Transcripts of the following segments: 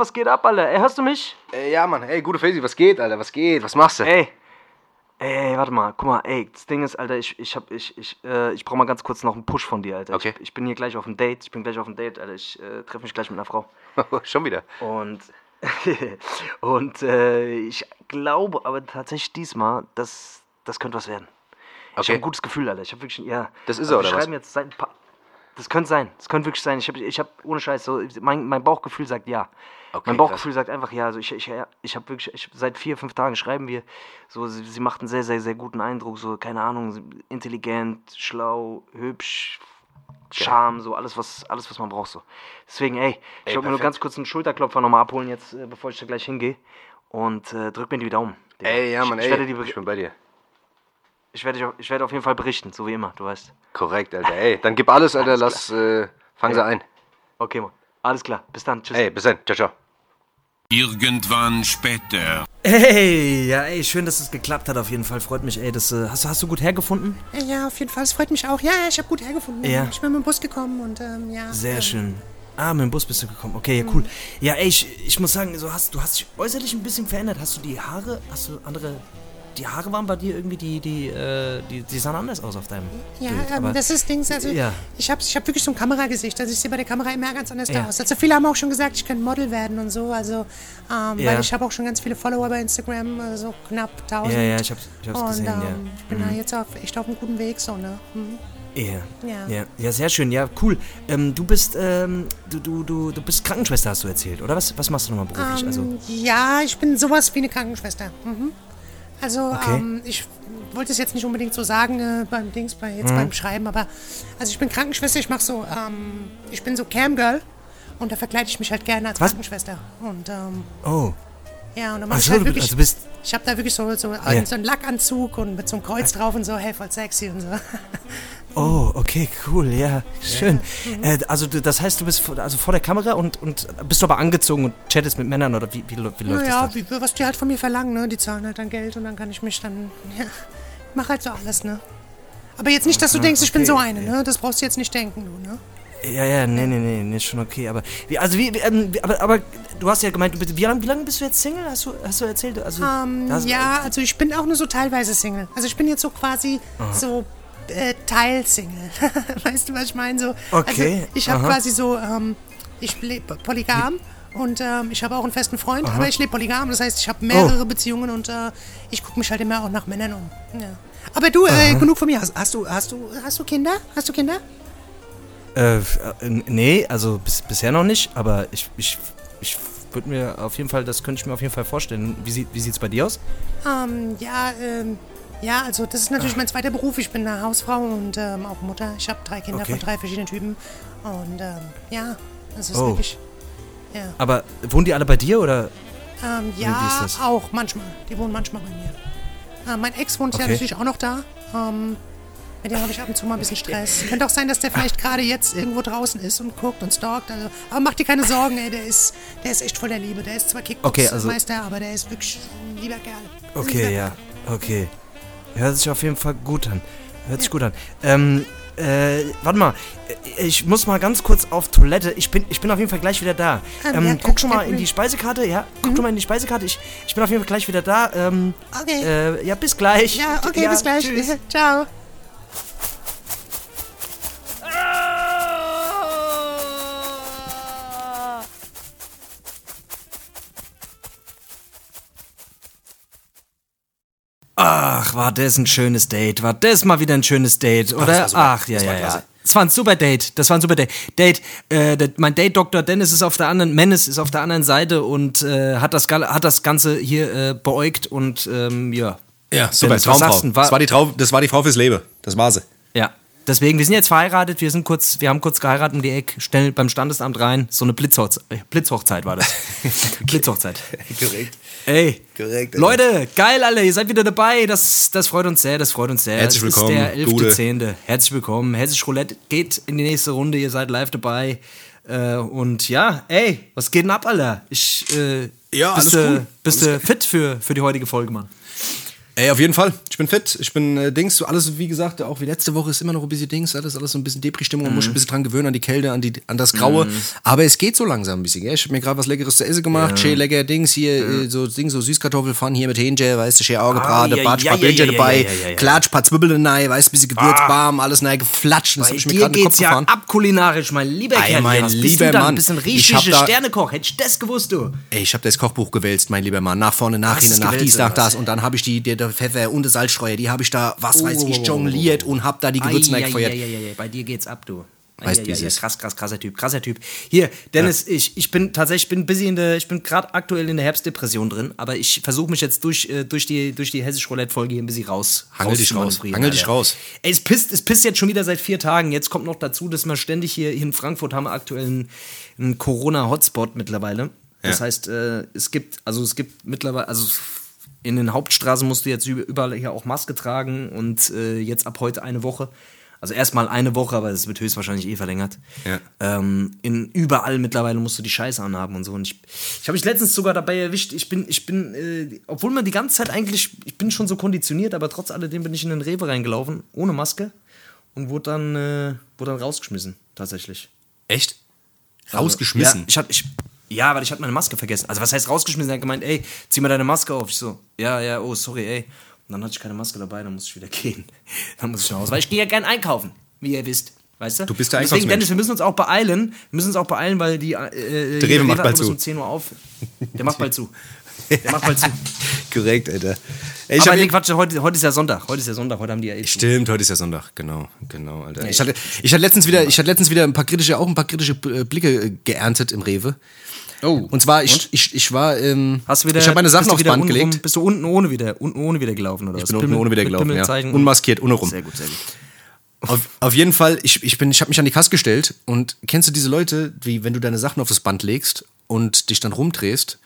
Was geht ab, Alter? Ey, hörst du mich? Ey, ja, Mann. Ey, gute Faisy, was geht, Alter? Was geht? Was machst du? Ey. Ey, warte mal, guck mal, ey, das Ding ist, Alter, ich, ich hab, ich, ich, äh, ich brauch mal ganz kurz noch einen Push von dir, Alter. Okay. Ich, ich bin hier gleich auf dem Date, ich bin gleich auf dem Date, Alter. Ich äh, treffe mich gleich mit einer Frau. Schon wieder. Und, und äh, ich glaube aber tatsächlich diesmal, dass das könnte was werden. Ich Okay. habe ein gutes Gefühl, Alter. Ich habe wirklich, ja. Das ist also er, oder wir was? schreiben jetzt seit ein paar. Das könnte sein. Das könnte wirklich sein. Ich habe, ich hab, ohne Scheiß, so, mein, mein Bauchgefühl sagt ja. Okay, mein krass. Bauchgefühl sagt einfach ja. Also ich, ich, ich habe wirklich, ich, seit vier, fünf Tagen schreiben wir. So, sie, sie macht einen sehr, sehr, sehr guten Eindruck. So, keine Ahnung, intelligent, schlau, hübsch, Charme, so alles, was, alles, was man braucht. So. Deswegen, ey, ich wollte mir nur ganz kurz einen Schulterklopfer nochmal abholen, jetzt, äh, bevor ich da gleich hingehe. Und äh, drück mir die Daumen. Digga. Ey, ja, Ich- Mann, ich, ey. werde die, ich bin bei dir. Ich, werde, ich werde auf jeden Fall berichten, so wie immer, du weißt. Korrekt, Alter. Ey, dann gib alles, Alter. Alles Lass, äh, fang sie ein. Okay, Mann. Alles klar. Bis dann. Tschüss. Ey, bis dann. Ciao, ciao. Irgendwann später. Hey, ja, ey, schön, dass es geklappt hat, auf jeden Fall. Freut mich, ey. Das, äh, hast, du- hast du gut hergefunden? Ja, auf jeden Fall. Es freut mich auch. Ja, ja, ich habe gut hergefunden. Ja. Ich bin mit dem Bus gekommen und ähm, ja. Sehr ähm, schön. Ah, mit dem Bus bist du gekommen. Okay, ja, cool. Ja, ey, ich, ich muss sagen, so hast, du hast dich äußerlich ein bisschen verändert. Hast du die Haare, hast du andere. Die Haare waren bei dir irgendwie, die, die, äh, die, die sahen anders aus auf deinem Ja, Bild. ähm, das ist Dings, also Ja. ich habe ich hab wirklich so ein Kameragesicht, also ich sehe bei der Kamera immer ganz anders Ja. aus. Also viele haben auch schon gesagt, ich könnte Model werden und so, also ähm, Ja. weil ich habe auch schon ganz viele Follower bei Instagram, so knapp 1000. Ja, ja, ich hab's, ich hab's und gesehen, ähm, ja. ich bin da jetzt auf, echt auf einem guten Weg, so, ne? Mhm. Ja. Ja. ja. Ja, sehr schön. Ja, cool. Ähm, du bist, ähm, du, du, du, du bist Krankenschwester, hast du erzählt, oder? Was, was machst du nochmal beruflich? also, Ähm, ja, ich bin sowas wie eine Krankenschwester. Mhm. Also Okay. ähm, ich wollte es jetzt nicht unbedingt so sagen äh, beim Dings, bei, Mhm. jetzt beim Schreiben, aber also ich bin Krankenschwester, ich mache so, ähm, ich bin so Camgirl und da verkleide ich mich halt gerne als Was? Krankenschwester. Und ähm, oh. ja, und dann Ach mache ich so, halt du, wirklich, also bist. ich habe da wirklich so, so, Ja. so einen Lackanzug und mit so einem Kreuz drauf und so, hey, voll sexy und so. Oh, okay, cool, ja, schön. Mhm. Äh, also du, das heißt, du bist vor, also vor der Kamera und, und bist du aber angezogen und chattest mit Männern oder wie, wie, wie läuft Naja, das? wie, was die halt von mir verlangen, ne? Die zahlen halt dann Geld und dann kann ich mich dann, ja, mach halt so alles, ne? Aber jetzt nicht, dass du denkst, ich bin okay, so eine, ne? Das brauchst du jetzt nicht denken, du, ne? Ja, ja, nee, nee, nee, nee, ist schon okay. Aber wie, also wie, ähm, aber, aber du hast ja gemeint, du wie lange wie lang bist du jetzt Single? Hast du, hast du erzählt? Also, Ähm, da hast- ja, also ich bin auch nur so teilweise Single. Also ich bin jetzt so quasi so äh, Teilsingle. weißt du, was ich meine? So, Okay, Also ich habe aha. quasi so, ähm, ich lebe polygam und ähm, ich habe auch einen festen Freund, aber ich lebe polygam. Das heißt, ich habe mehrere Beziehungen und äh, ich gucke mich halt immer auch nach Männern um. Ja. Aber du, äh, genug von mir. Hast, hast, du, hast, du, hast du Kinder? Hast du Kinder? Äh, äh, nee, also bis, bisher noch nicht, aber ich, ich, ich würde mir auf jeden Fall, das könnte ich mir auf jeden Fall vorstellen. Wie, sieht, wie sieht's bei dir aus? Ähm, ja, ähm, ja, also das ist natürlich mein zweiter Beruf. Ich bin eine Hausfrau und ähm, auch Mutter. Ich habe drei Kinder Okay. von drei verschiedenen Typen. Und ähm, ja, das ist Oh. wirklich. Ja, Aber wohnen die alle bei dir oder? ähm, ja auch manchmal. Die wohnen manchmal bei mir. Äh, mein Ex wohnt ja Okay. natürlich auch noch da. Ähm, mit dem habe ich ab und zu mal ein bisschen Stress. Könnte auch sein, dass der vielleicht gerade jetzt irgendwo draußen ist und guckt und stalkt. Also, aber mach dir keine Sorgen, ey, der ist, der ist echt voller Liebe. Der ist zwar Okay, also- Kickbox-Meister, aber der ist wirklich ein lieber Kerl. Okay, Lieber ja, okay. Hört sich auf jeden Fall gut an. Hört sich gut an. Ähm, äh, warte mal. Ich muss mal ganz kurz auf Toilette. Ich bin, ich bin auf jeden Fall gleich wieder da. Ähm, Ähm, ja, guck schon mal in die Speisekarte, ja? Guck schon mal in die Speisekarte. Ich, ich bin auf jeden Fall gleich wieder da. Ähm, Okay. äh, ja, bis gleich. Ja, okay, bis gleich. Tschüss. Ciao. Ach, war das ein schönes Date. War das mal wieder ein schönes Date, oder? Ach, ja, Das war ja, ja. Es war ein super Date. Das war ein super Date. Date, äh, mein Date-Doktor Dennis ist auf der anderen, Menes ist auf der anderen Seite und äh, hat, das, hat das Ganze hier äh, beäugt und ähm, ja. Ja, super, Dennis, Traumfrau. War- das, war die Trau das war die Frau fürs Leben. Das war sie. Deswegen, wir sind jetzt verheiratet, wir sind kurz, wir haben kurz geheiratet um die Ecke, schnell beim Standesamt rein. So eine Blitzhochzeit, Blitzhochzeit war das. Blitzhochzeit. Korrekt. Ey, Korrekt, Alter. Leute, geil, alle, ihr seid wieder dabei. Das, das freut uns sehr, das freut uns sehr. Herzlich es willkommen, ist der Gute. 11.10. Herzlich willkommen. Hessisch Roulette geht in die nächste Runde, ihr seid live dabei. Äh, und ja, ey, was geht denn ab, Alter? Ich, äh, Ja, bist alles du gut. bist du fit für, für die heutige Folge, Mann? Ey, auf jeden Fall. Ich bin fit. Ich bin äh, Dings. So alles, wie gesagt, auch wie letzte Woche ist immer noch ein bisschen Dings. Alles, alles so ein bisschen Depri-Stimmung. Man muss sich ein bisschen dran gewöhnen, an die Kälte, an, die, an das Graue. Aber es geht so langsam ein bisschen. Gell? Ich habe mir gerade was Leckeres zu essen gemacht. Schön lecker Dings hier. Äh, so Dings, so Süßkartoffelpfann hier mit Hähnchen. Weißt du, schön Auge gebraten. ja, Batsch, ja, paar ja, ja, dabei. ja, ja, ja. Klatsch, paar Zwiebeln rein. Weißt du, bisschen Gewürz, warm, alles rein geflatscht. Das Bei hab ich mir gerade geht's ja gefahren. ab kulinarisch, mein lieber Ei, Kerl. mein lieber du? Mann. Bist ein Ich hab richtiger Sternekoch. Hätte ich das gewusst, du. Ey, ich habe das Kochbuch gewälzt, mein lieber Mann. Nach vorne, nach hinten, nach dies, nach das. Und dann habe ich die, der Pfeffer und die Salzstreuer, die habe ich da, was weiß ich, oh, jongliert und habe da die Gewürze. Eieieiei, Bei dir geht's ab, du. Weißt, Eieieiei, ist. Krass, krass, krasser Typ, krasser Typ. Hier, Dennis, ich, ich bin tatsächlich, ich bin busy in der, ich bin gerade aktuell in der Herbstdepression drin, aber ich versuche mich jetzt durch, äh, durch die, durch die hessisch Roulette-Folge hier ein bisschen raus. Hangel dich raus, rauszumanövrieren, hangel dich raus. Ey, es pisst, es pisst jetzt schon wieder seit vier Tagen. Jetzt kommt noch dazu, dass wir ständig hier, hier in Frankfurt haben wir aktuell einen, einen Corona-Hotspot mittlerweile. Das Ja. heißt, äh, es gibt, also es gibt mittlerweile, also in den Hauptstraßen musst du jetzt über- überall hier auch Maske tragen und äh, jetzt ab heute eine Woche. Also erstmal eine Woche, aber es wird höchstwahrscheinlich eh verlängert. Ja. Ähm, in überall mittlerweile musst du die Scheiße anhaben und so. Und ich, ich habe mich letztens sogar dabei erwischt. Ich bin, ich bin, äh, obwohl man die ganze Zeit eigentlich, ich bin schon so konditioniert, aber trotz alledem bin ich in den Rewe reingelaufen, ohne Maske und wurde dann, äh, wurde dann rausgeschmissen, tatsächlich. Echt? Also, Rausgeschmissen? Ja, ich hab, ich, ja, weil ich hatte meine Maske vergessen. Also was heißt rausgeschmissen? Er hat gemeint, ey, zieh mal deine Maske auf. Ich so, ja, ja, oh, sorry, ey. Und dann hatte ich keine Maske dabei, dann musste ich wieder gehen. Dann muss ich nach Hause. Weil ich gehe ja gern einkaufen, wie ihr wisst. Weißt du? Du bist der Deswegen. Dennis, wir müssen uns auch beeilen. Wir müssen uns auch beeilen, weil die. Äh, Der die Rewe macht bald zu. um 10 Uhr auf. Der macht bald zu. Der macht bald zu. Korrekt, Alter. Ey, ich Aber nee, Quatsch, heute, heute ist ja Sonntag. Heute ist ja Sonntag. Heute haben die ja eh. Stimmt, heute ist ja Sonntag, genau, genau, Alter. Ich hatte, ich hatte letztens wieder, ich hatte letztens wieder ein paar kritische, auch ein paar kritische äh, Blicke äh, geerntet im Rewe. Oh. Und zwar, ich, ich, ich war, ähm, Hast du wieder, ich habe meine Sachen aufs Band gelegt. rum- Bist du unten ohne wieder, unten ohne wieder gelaufen oder Ich was? bin unten ohne wieder gelaufen, ja. Unmaskiert, ohne rum. Sehr gut, sehr gut. Auf, auf jeden Fall, ich, ich, bin, ich habe mich an die Kasse gestellt und kennst du diese Leute, wie wenn du deine Sachen auf das Band legst und dich dann rumdrehst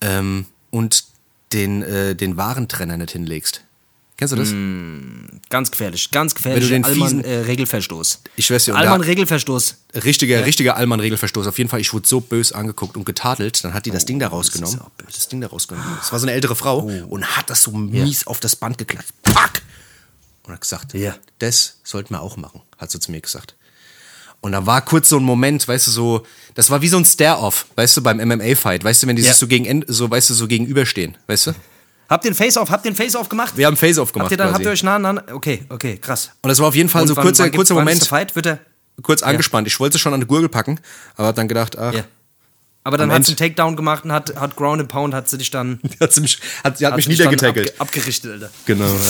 ähm, und den, äh, den Warentrenner nicht hinlegst? Kennst du das? Ganz gefährlich, ganz gefährlich. den Allmann fiesen- äh, Regelverstoß. Ich schwör's dir, Allmann Regelverstoß. Richtiger, richtiger Allmann-Regelverstoß. Auf jeden Fall, ich wurde so bös angeguckt und getadelt. Dann hat die das Ding da rausgenommen. Oh, ist ja Das Ding da rausgenommen. Das war so eine ältere Frau Oh. und hat das so mies auf das Band geklatscht. Pack! Und hat gesagt, Ja. das sollten wir auch machen, hat sie zu mir gesagt. Und da war kurz so ein Moment, weißt du, so, das war wie so ein Stare-Off, weißt du, beim MMA-Fight, weißt du, wenn die Ja. sich so gegen, so, weißt du, so gegenüberstehen, weißt du? Habt ihr den Face-Off? Habt ihr den Face-Off gemacht? Wir haben Face-Off gemacht habt ihr dann, habt quasi. ihr euch nah an? Okay, okay, krass. Und das war auf jeden Fall Und so wann- kurzer, wann kurzer Moment, Fight? Wird er? kurz angespannt. Ich wollte schon an die Gurgel packen, aber hab dann gedacht, ach, Ja. Aber dann hat sie einen Takedown gemacht und hat, hat Ground and Pound, hat sie dich dann. hat sie mich, hat, sie hat mich dich dann niedergetackelt. Abge abgerichtet, Alter. Genau, ja.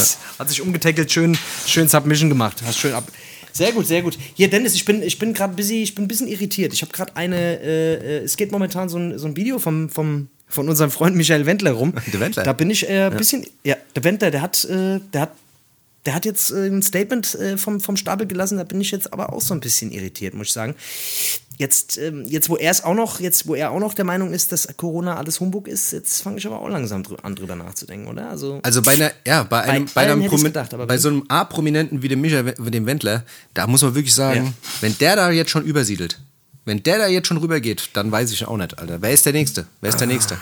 Hat sich umgetackelt, schön, schön Submission gemacht. Hast schön ab. Sehr gut, sehr gut. Hier, Dennis, ich bin, ich bin gerade busy, ich bin ein bisschen irritiert. Ich habe gerade eine, äh, äh, es geht momentan so ein, so ein Video vom, vom, von unserem Freund Michael Wendler rum. Der Wendler? Da bin ich äh, ein bisschen, ja, der Wendler, der hat, äh, der hat, der hat jetzt äh, ein Statement äh, vom, vom Stapel gelassen, da bin ich jetzt aber auch so ein bisschen irritiert, muss ich sagen. Jetzt, ähm, jetzt wo er es auch noch, jetzt wo er auch noch der Meinung ist, dass Corona alles Humbug ist, jetzt fange ich aber auch langsam drü an drüber nachzudenken, oder? Also, Also bei einer, ja, bei einem, bei, allen einem gedacht, bei bei- so einem A-Prominenten wie dem Michael, We- dem Wendler, da muss man wirklich sagen, Ja. wenn der da jetzt schon übersiedelt, wenn der da jetzt schon rübergeht, dann weiß ich auch nicht, Alter. Wer ist der Nächste? Wer ist der Nächste?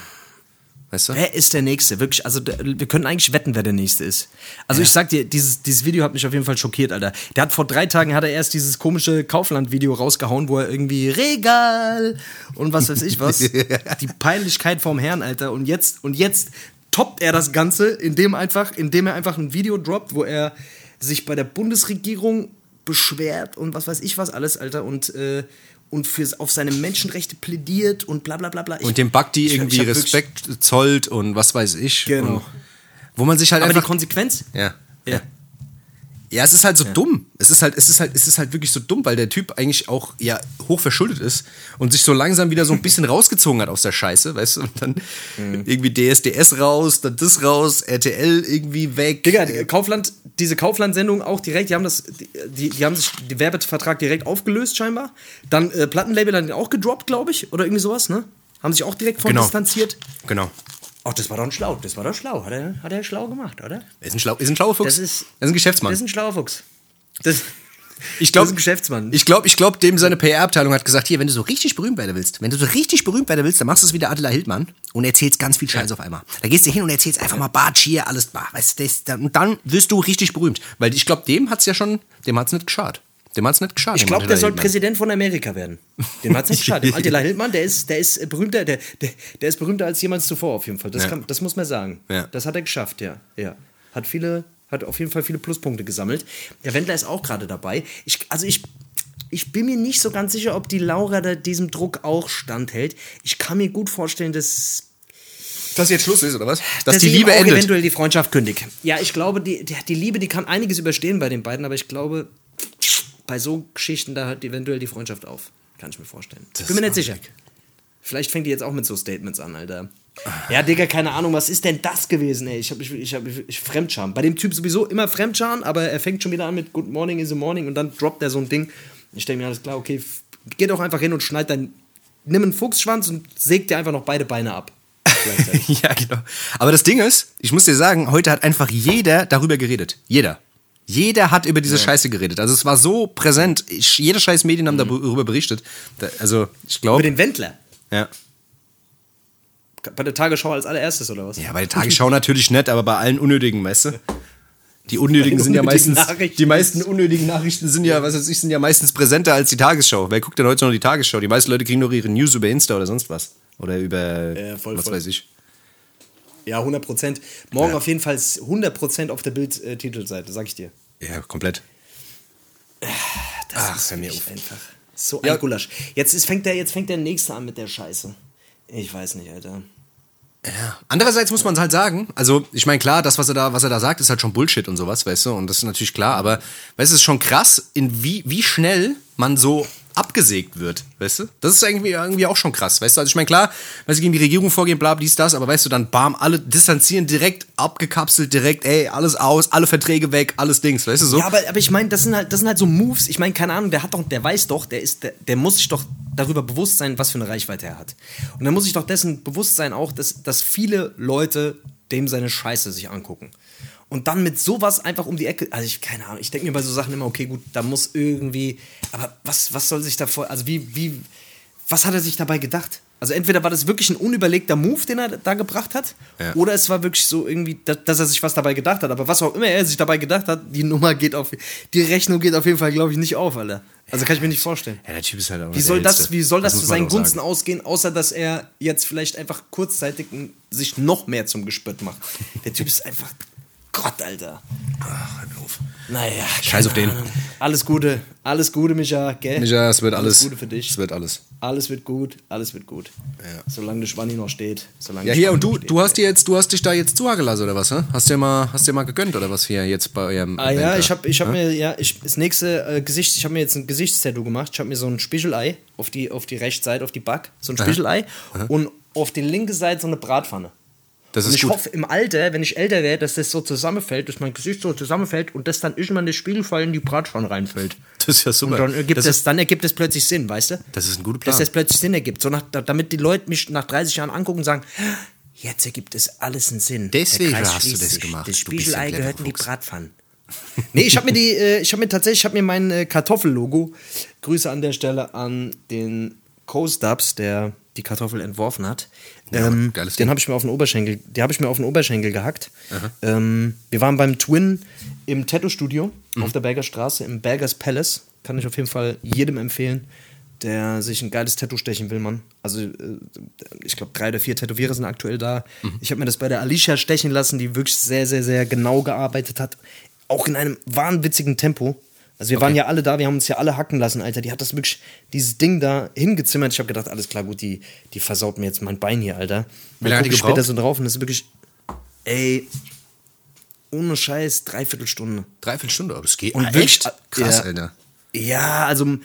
Weißt du? Wer ist der Nächste? Wirklich, also wir können eigentlich wetten, wer der Nächste ist. Also ich sag dir, dieses, dieses Video hat mich auf jeden Fall schockiert, Alter. Der hat vor drei Tagen hat er erst dieses komische Kaufland-Video rausgehauen, wo er irgendwie Regal und was weiß ich was. Die Peinlichkeit vom Herrn, Alter. Und jetzt, und jetzt toppt er das Ganze, indem einfach, indem er einfach ein Video droppt, wo er sich bei der Bundesregierung beschwert und was weiß ich was alles, Alter. Und, äh, und für, auf seine Menschenrechte plädiert und bla bla bla bla. Ich- Und dem ich irgendwie Respekt zollt und was weiß ich. Genau. Wo man sich halt Aber die. Konsequenz? Ja. Ja. Ja, es ist halt so dumm. Es ist halt, es ist halt, es ist halt wirklich so dumm, weil der Typ eigentlich auch ja hoch verschuldet ist und sich so langsam wieder so ein bisschen rausgezogen hat aus der Scheiße, weißt du? Und dann Mhm. irgendwie DSDS raus, dann das raus, RTL irgendwie weg. Digga, die Kaufland, diese Kaufland-Sendung auch direkt, die haben das, die, die haben sich den Werbevertrag direkt aufgelöst scheinbar. Dann äh, Plattenlabel hat den auch gedroppt, glaube ich, oder irgendwie sowas, ne? Haben sich auch direkt von Genau. distanziert. Genau. Ach, das war doch schlau, das war doch schlau, hat er, hat er schlau gemacht, oder? Ist ein, Schlau, ist ein schlauer Fuchs. Das ist- er ist ein Geschäftsmann. Das ist ein schlauer Fuchs. Das, Ich glaube, Das ist ein Geschäftsmann. Ich glaube, ich glaub, dem seine PR-Abteilung hat gesagt, hier, wenn du so richtig berühmt werden willst, wenn du so richtig berühmt werden willst, dann machst du es wie der Attila Hildmann und erzählst ganz viel Scheiß auf einmal. Da gehst du hin und erzählst einfach mal Bartsch hier, alles, bah, weißt du, das, dann, und dann wirst du richtig berühmt. Weil ich glaube, dem hat's ja schon, dem hat's nicht geschadet. Dem hat's nicht geschadet. Ich glaube, der soll Hildmann. Präsident von Amerika werden. Dem hat's nicht geschadet. Dem Attila Hildmann, der ist, der ist berühmter, der, der, der ist berühmter als jemals zuvor auf jeden Fall. Das, Ja. kann, das muss man sagen. Ja. Das hat er geschafft, ja. ja. Hat viele, hat auf jeden Fall viele Pluspunkte gesammelt. Der Wendler ist auch gerade dabei. Ich, also ich, ich bin mir nicht so ganz sicher, ob die Laura da diesem Druck auch standhält. Ich kann mir gut vorstellen, dass Dass jetzt Schluss ist, oder was? Dass, dass die Liebe endet. eventuell die Freundschaft kündigt. Ja, ich glaube, die, die, die Liebe, die kann einiges überstehen bei den beiden, aber ich glaube, bei so Geschichten, da hört eventuell die Freundschaft auf. Kann ich mir vorstellen. Ich bin mir nicht sicher. Vielleicht fängt die jetzt auch mit so Statements an, Alter. Ja, Digga, keine Ahnung, was ist denn das gewesen, ey? Ich hab, ich, ich hab ich, Fremdscham. Bei dem Typ sowieso immer Fremdscham, aber er fängt schon wieder an mit Good Morning is the Morning und dann droppt er so ein Ding. Ich denke mir, alles klar, okay, geh doch einfach hin und schneid dein. Nimm einen Fuchsschwanz und säg dir einfach noch beide Beine ab. Ja, genau. Aber das Ding ist, ich muss dir sagen, heute hat einfach jeder darüber geredet. Jeder. Jeder hat über diese Scheiße geredet. Also es war so präsent. Ich, jede scheiß Medien haben darüber berichtet. Da, also ich Über glaube. den Wendler. Ja. Bei der Tagesschau als allererstes, oder was? ja, bei der Tagesschau natürlich nicht, aber bei allen unnötigen, weißt du? Die unnötigen sind ja unnötigen meistens. Nachrichten. Die meisten unnötigen Nachrichten sind ja, was weiß ich, sind ja meistens präsenter als die Tagesschau. Wer guckt denn heute noch die Tagesschau? Die meisten Leute kriegen doch ihre News über Insta oder sonst was. Oder über Ja, voll, was voll. weiß ich. Ja, 100 Prozent. Morgen auf jeden Fall 100 Prozent auf der Bild-Titelseite, sag ich dir. Ja, komplett. Das Ach, ist mir auf. einfach so Ja. ein Gulasch. Jetzt, ist, fängt der, jetzt fängt der Nächste an mit der Scheiße. Ich weiß nicht, Alter. Andererseits muss man halt sagen, also ich meine klar, das was er da was er da sagt, ist halt schon Bullshit und sowas, weißt du, und das ist natürlich klar, aber weißt du, es ist schon krass, in wie wie schnell man so abgesägt wird, weißt du? Das ist irgendwie irgendwie auch schon krass, weißt du? Also ich meine klar, weißt du, gegen die Regierung vorgehen, bla, dies das, aber weißt du, dann bam, alle distanzieren direkt abgekapselt direkt, ey, alles aus, alle Verträge weg, alles Dings, weißt du so? Ja, aber, aber ich meine, das sind halt, das sind halt so Moves. Ich meine, keine Ahnung, der hat doch, der weiß doch, der ist, der, der muss sich doch darüber bewusst sein, was für eine Reichweite er hat. Und dann muss sich doch dessen bewusst sein auch, dass, dass viele Leute dem seine Scheiße sich angucken. Und dann mit sowas einfach um die Ecke, also ich, keine Ahnung, ich denke mir bei so Sachen immer, okay, gut, da muss irgendwie, aber was, was soll sich davor, also wie, wie, was hat er sich dabei gedacht? Also entweder war das wirklich ein unüberlegter Move, den er da gebracht hat, Ja. oder es war wirklich so irgendwie, dass, er sich was dabei gedacht hat. Aber was auch immer er sich dabei gedacht hat, die Nummer geht auf, die Rechnung geht auf jeden Fall, glaube ich, nicht auf, Alter. Also kann ich mir nicht vorstellen. ja, der Typ ist halt auch Wie soll das, wie soll das, zu muss man seinen doch sagen. Gunsten ausgehen, außer dass er jetzt vielleicht einfach kurzzeitig sich noch mehr zum Gespött macht? Der Typ ist einfach Gott, Alter. Ach, mir auf. Naja, Scheiß auf den. Alles Gute, alles Gute, Micha, gell? Micha, es wird alles. Gute für dich. Es wird alles. Alles wird gut, alles wird gut. Ja. Solange der Schwanni noch steht. Solange Ja, hier, und du, steht. du hast dir jetzt, du hast dich da jetzt zugelassen oder was, hä? Hast dir mal, hast dir mal gegönnt oder was hier jetzt bei eurem Ah Event ja, da? ich habe ich hab mir ja ich das nächste äh, Gesicht, ich habe mir jetzt ein Gesichtstattoo gemacht. Ich habe mir so ein Spiegelei auf die auf die rechte Seite auf die Back, so ein Spiegelei und auf die linke Seite so eine Bratpfanne. Das Und ist ich gut. hoffe im Alter, wenn ich älter werde, dass das so zusammenfällt, dass mein Gesicht so zusammenfällt und dass dann irgendwann der Spiegelfall in die Bratpfanne reinfällt. Das ist ja super. Und dann ergibt das, das, dann ergibt es plötzlich Sinn, weißt du? das ist ein guter Plan. Dass das plötzlich Sinn ergibt. So nach, da- damit die Leute mich nach 30 Jahren angucken und sagen, jetzt ergibt es alles einen Sinn. Deswegen hast du das gemacht. Das Spiegelei gehört in die. Bratpfanne. nee, ich habe mir die, äh, ich habe mir tatsächlich, ich habe mir mein äh, Kartoffellogo, Grüße an der Stelle an den Co-Stubs, der die Kartoffel entworfen hat. ähm, geiles den habe ich mir auf den Oberschenkel, die habe ich mir auf den Oberschenkel gehackt. Ähm, wir waren beim Twin im Tattoo-Studio Mhm. auf der Berger Straße im Bergers Palace. Kann ich auf jeden Fall jedem empfehlen, der sich ein geiles Tattoo stechen will, Mann. Also, äh, ich glaube, drei oder vier Tätowierer sind aktuell da. Mhm. Ich habe mir das bei der Alicia stechen lassen, die wirklich sehr, sehr, sehr genau gearbeitet hat. Auch in einem wahnwitzigen Tempo. Also wir waren ja alle da, wir haben uns ja alle hacken lassen, Alter. Die hat das wirklich, dieses Ding da hingezimmert. Ich habe gedacht, alles klar, gut, die, die versaut mir jetzt mein Bein hier, Alter. Wie lange hat die ich später gebraucht? so drauf und das ist wirklich, ey, ohne Scheiß, dreiviertel Dreiviertel Stunde, aber das geht. Und Ah, wirklich- echt? Krass, ja. Alter. Ja, also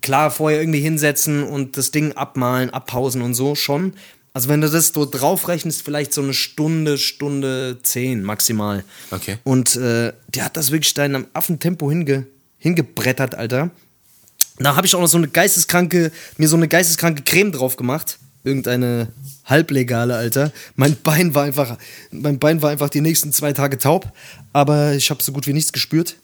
klar, vorher irgendwie hinsetzen und das Ding abmalen, abpausen und so schon. Also wenn du das so draufrechnest, vielleicht so eine Stunde, Stunde zehn maximal. Okay. Und äh, der hat das wirklich da in einem Affentempo hinge, hingebrettert, Alter. Da habe ich auch noch so eine geisteskranke, mir so eine geisteskranke Creme drauf gemacht. Irgendeine halblegale, Alter. Mein Bein war einfach, mein Bein war einfach die nächsten zwei Tage taub, aber ich habe so gut wie nichts gespürt.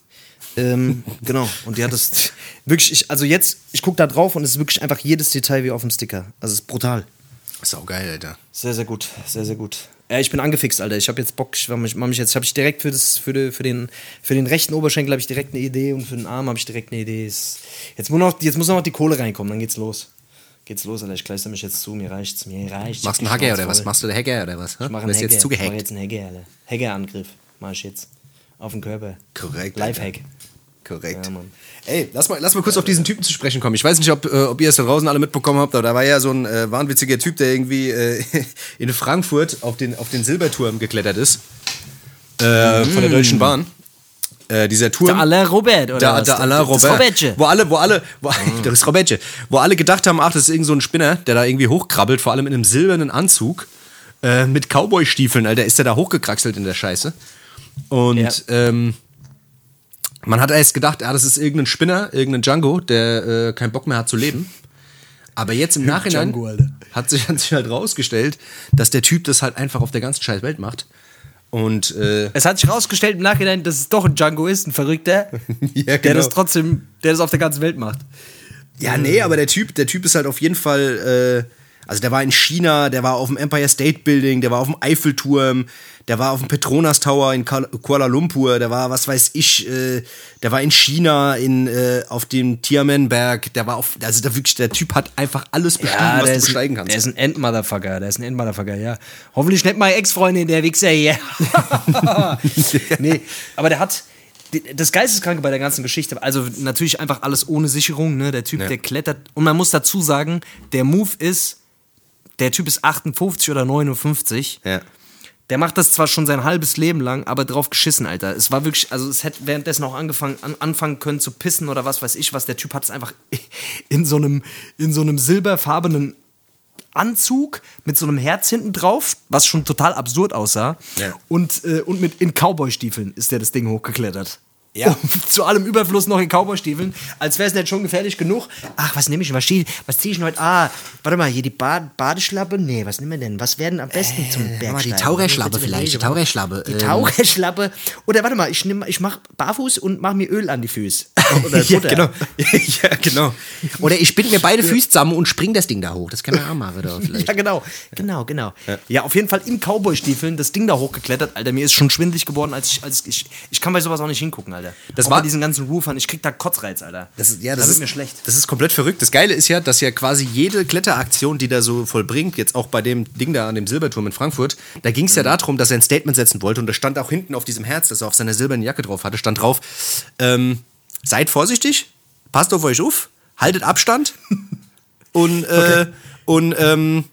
Ähm, genau. Und die hat das wirklich, ich, also jetzt, ich gucke da drauf und es ist wirklich einfach jedes Detail wie auf dem Sticker. Also es ist brutal. Ist auch geil, Alter. Sehr, sehr gut. Sehr, sehr gut. Ja, ich bin angefixt, Alter. Ich habe jetzt Bock, ich mich, mich jetzt, habe ich direkt für, das, für, die, für, den, für den rechten Oberschenkel habe ich direkt eine Idee und für den Arm habe ich direkt eine Idee. Jetzt muss, noch, jetzt muss noch die Kohle reinkommen, dann geht's los. Geht's los, Alter. Ich kleister mich jetzt zu, mir reicht's, mir reicht's. Machst du einen Hacker oder was? Machst du den Hacker oder was? Ich mache einen Hacker. jetzt Ich mache zugehackt. jetzt einen Hacker, Alter. Hackerangriff mach ich jetzt. Auf den Körper. Korrekt, Alter. Korrekt. Ja, Mann. Ey, lass mal, lass mal kurz auf diesen Typen zu sprechen kommen. Ich weiß nicht, ob, äh, ob ihr es da draußen alle mitbekommen habt, aber da war ja so ein äh, wahnwitziger Typ, der irgendwie äh, in Frankfurt auf den, auf den Silberturm geklettert ist. Äh, Von der Deutschen Bahn. Äh, dieser Turm. Der Alain Robert, oder Der, was? der Alain Das Robert. Robertje. Wo alle, wo alle, wo, das ist Robertje. Wo alle gedacht haben, ach, das ist irgend so ein Spinner, der da irgendwie hochkrabbelt, vor allem in einem silbernen Anzug, äh, mit Cowboy-Stiefeln, Alter, ist der da hochgekraxelt in der Scheiße. Und Ja. ähm, man hat erst gedacht, ah, das ist irgendein Spinner, irgendein Django, der äh, keinen Bock mehr hat zu leben. Aber jetzt im Nachhinein Django, hat, sich, hat sich halt rausgestellt, dass der Typ das halt einfach auf der ganzen scheiß Welt macht. Und äh, Es hat sich rausgestellt im Nachhinein, dass es doch ein Django ist, ein Verrückter, Ja, der genau. das trotzdem, der das auf der ganzen Welt macht. Ja, nee, aber der Typ, der Typ ist halt auf jeden Fall, äh, also der war in China, der war auf dem Empire State Building, der war auf dem Eiffelturm, der war auf dem Petronas Tower in Kuala- Lumpur, der war, was weiß ich, äh, der war in China, in, äh, auf dem Tiananmenberg, der war auf, also der wirklich, der Typ hat einfach alles bestiegen, was der du ist, besteigen kannst. der ist ein Endmotherfucker, der ist ein Endmotherfucker, ja. Hoffentlich nicht meine Ex-Freundin, der Wichser hier. nee, aber der hat, das Geisteskranke bei der ganzen Geschichte, also natürlich einfach alles ohne Sicherung, ne? Der Typ, Ja. der klettert, und man muss dazu sagen, der Move ist, der Typ ist 58 oder 59. ja. Der macht das zwar schon sein halbes Leben lang, aber drauf geschissen, Alter. Es war wirklich, also es hätte währenddessen auch angefangen, an, anfangen können zu pissen oder was weiß ich was. Der Typ hat es einfach in so einem, in so einem silberfarbenen Anzug mit so einem Herz hinten drauf, was schon total absurd aussah. Ja. Und, äh, und mit in Cowboy-Stiefeln ist der das Ding hochgeklettert. Ja. Zu allem Überfluss noch in Cowboy-Stiefeln, als wäre es nicht schon gefährlich genug. Ach, was nehme ich? Was, steh- was ziehe ich denn heute? Ah, warte mal, hier die Bad Badeschlappe? Nee, was nehmen wir denn? Was wäre denn am besten zum Bergsteigen? mal, die Taucherschlappe vielleicht, die. Taucherschlappe, Die ähm. Taucherschlappe. Oder warte mal, ich, nehm, ich mach barfuß und mach mir Öl an die Füße. Oder ja, genau. ja, genau. Oder ich bind mir beide Füße zusammen und spring das Ding da hoch. Das kann man auch machen, vielleicht. Ja, genau. Genau, genau. Ja. auf jeden Fall in Cowboy-Stiefeln das Ding da hochgeklettert. Alter, mir ist schon schwindelig geworden, als ich, als ich, ich kann bei sowas auch nicht hingucken, Alter. Das Auch war- diesen ganzen Roofern, ich krieg da Kotzreiz, Alter. Das ist, ja, das da ist wird mir schlecht. Das ist komplett verrückt. Das Geile ist ja, dass ja quasi jede Kletteraktion, die da so vollbringt, jetzt auch bei dem Ding da an dem Silberturm in Frankfurt, da ging es ja darum, dass er ein Statement setzen wollte und da stand auch hinten auf diesem Herz, das er auf seiner silbernen Jacke drauf hatte, stand drauf: ähm, Seid vorsichtig, passt auf euch auf, haltet Abstand und, äh, und ähm,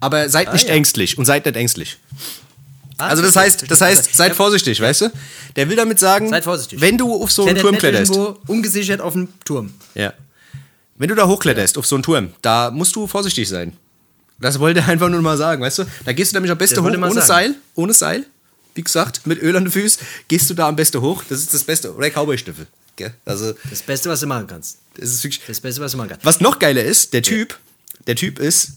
aber seid nicht ja. ängstlich und seid nicht ängstlich. Ah, Also das heißt, das heißt, seid vorsichtig, weißt du? Der will damit sagen, Seid vorsichtig. wenn du auf so einen Turm kletterst, irgendwo ungesichert auf dem Turm. ja. Wenn du da hochkletterst auf so einen Turm, da musst du vorsichtig sein. Das wollte er einfach nur mal sagen, weißt du? Da gehst du nämlich am besten hoch, ohne sagen. Seil, ohne Seil. Wie gesagt, mit Öl an den Füßen, gehst du da am besten hoch. Das ist das Beste. Oder Cowboy-Stiefel. Also, Das Beste, was du machen kannst. das ist wirklich. Das Beste, was du machen kannst. Was noch geiler ist, der Typ, der Typ ist,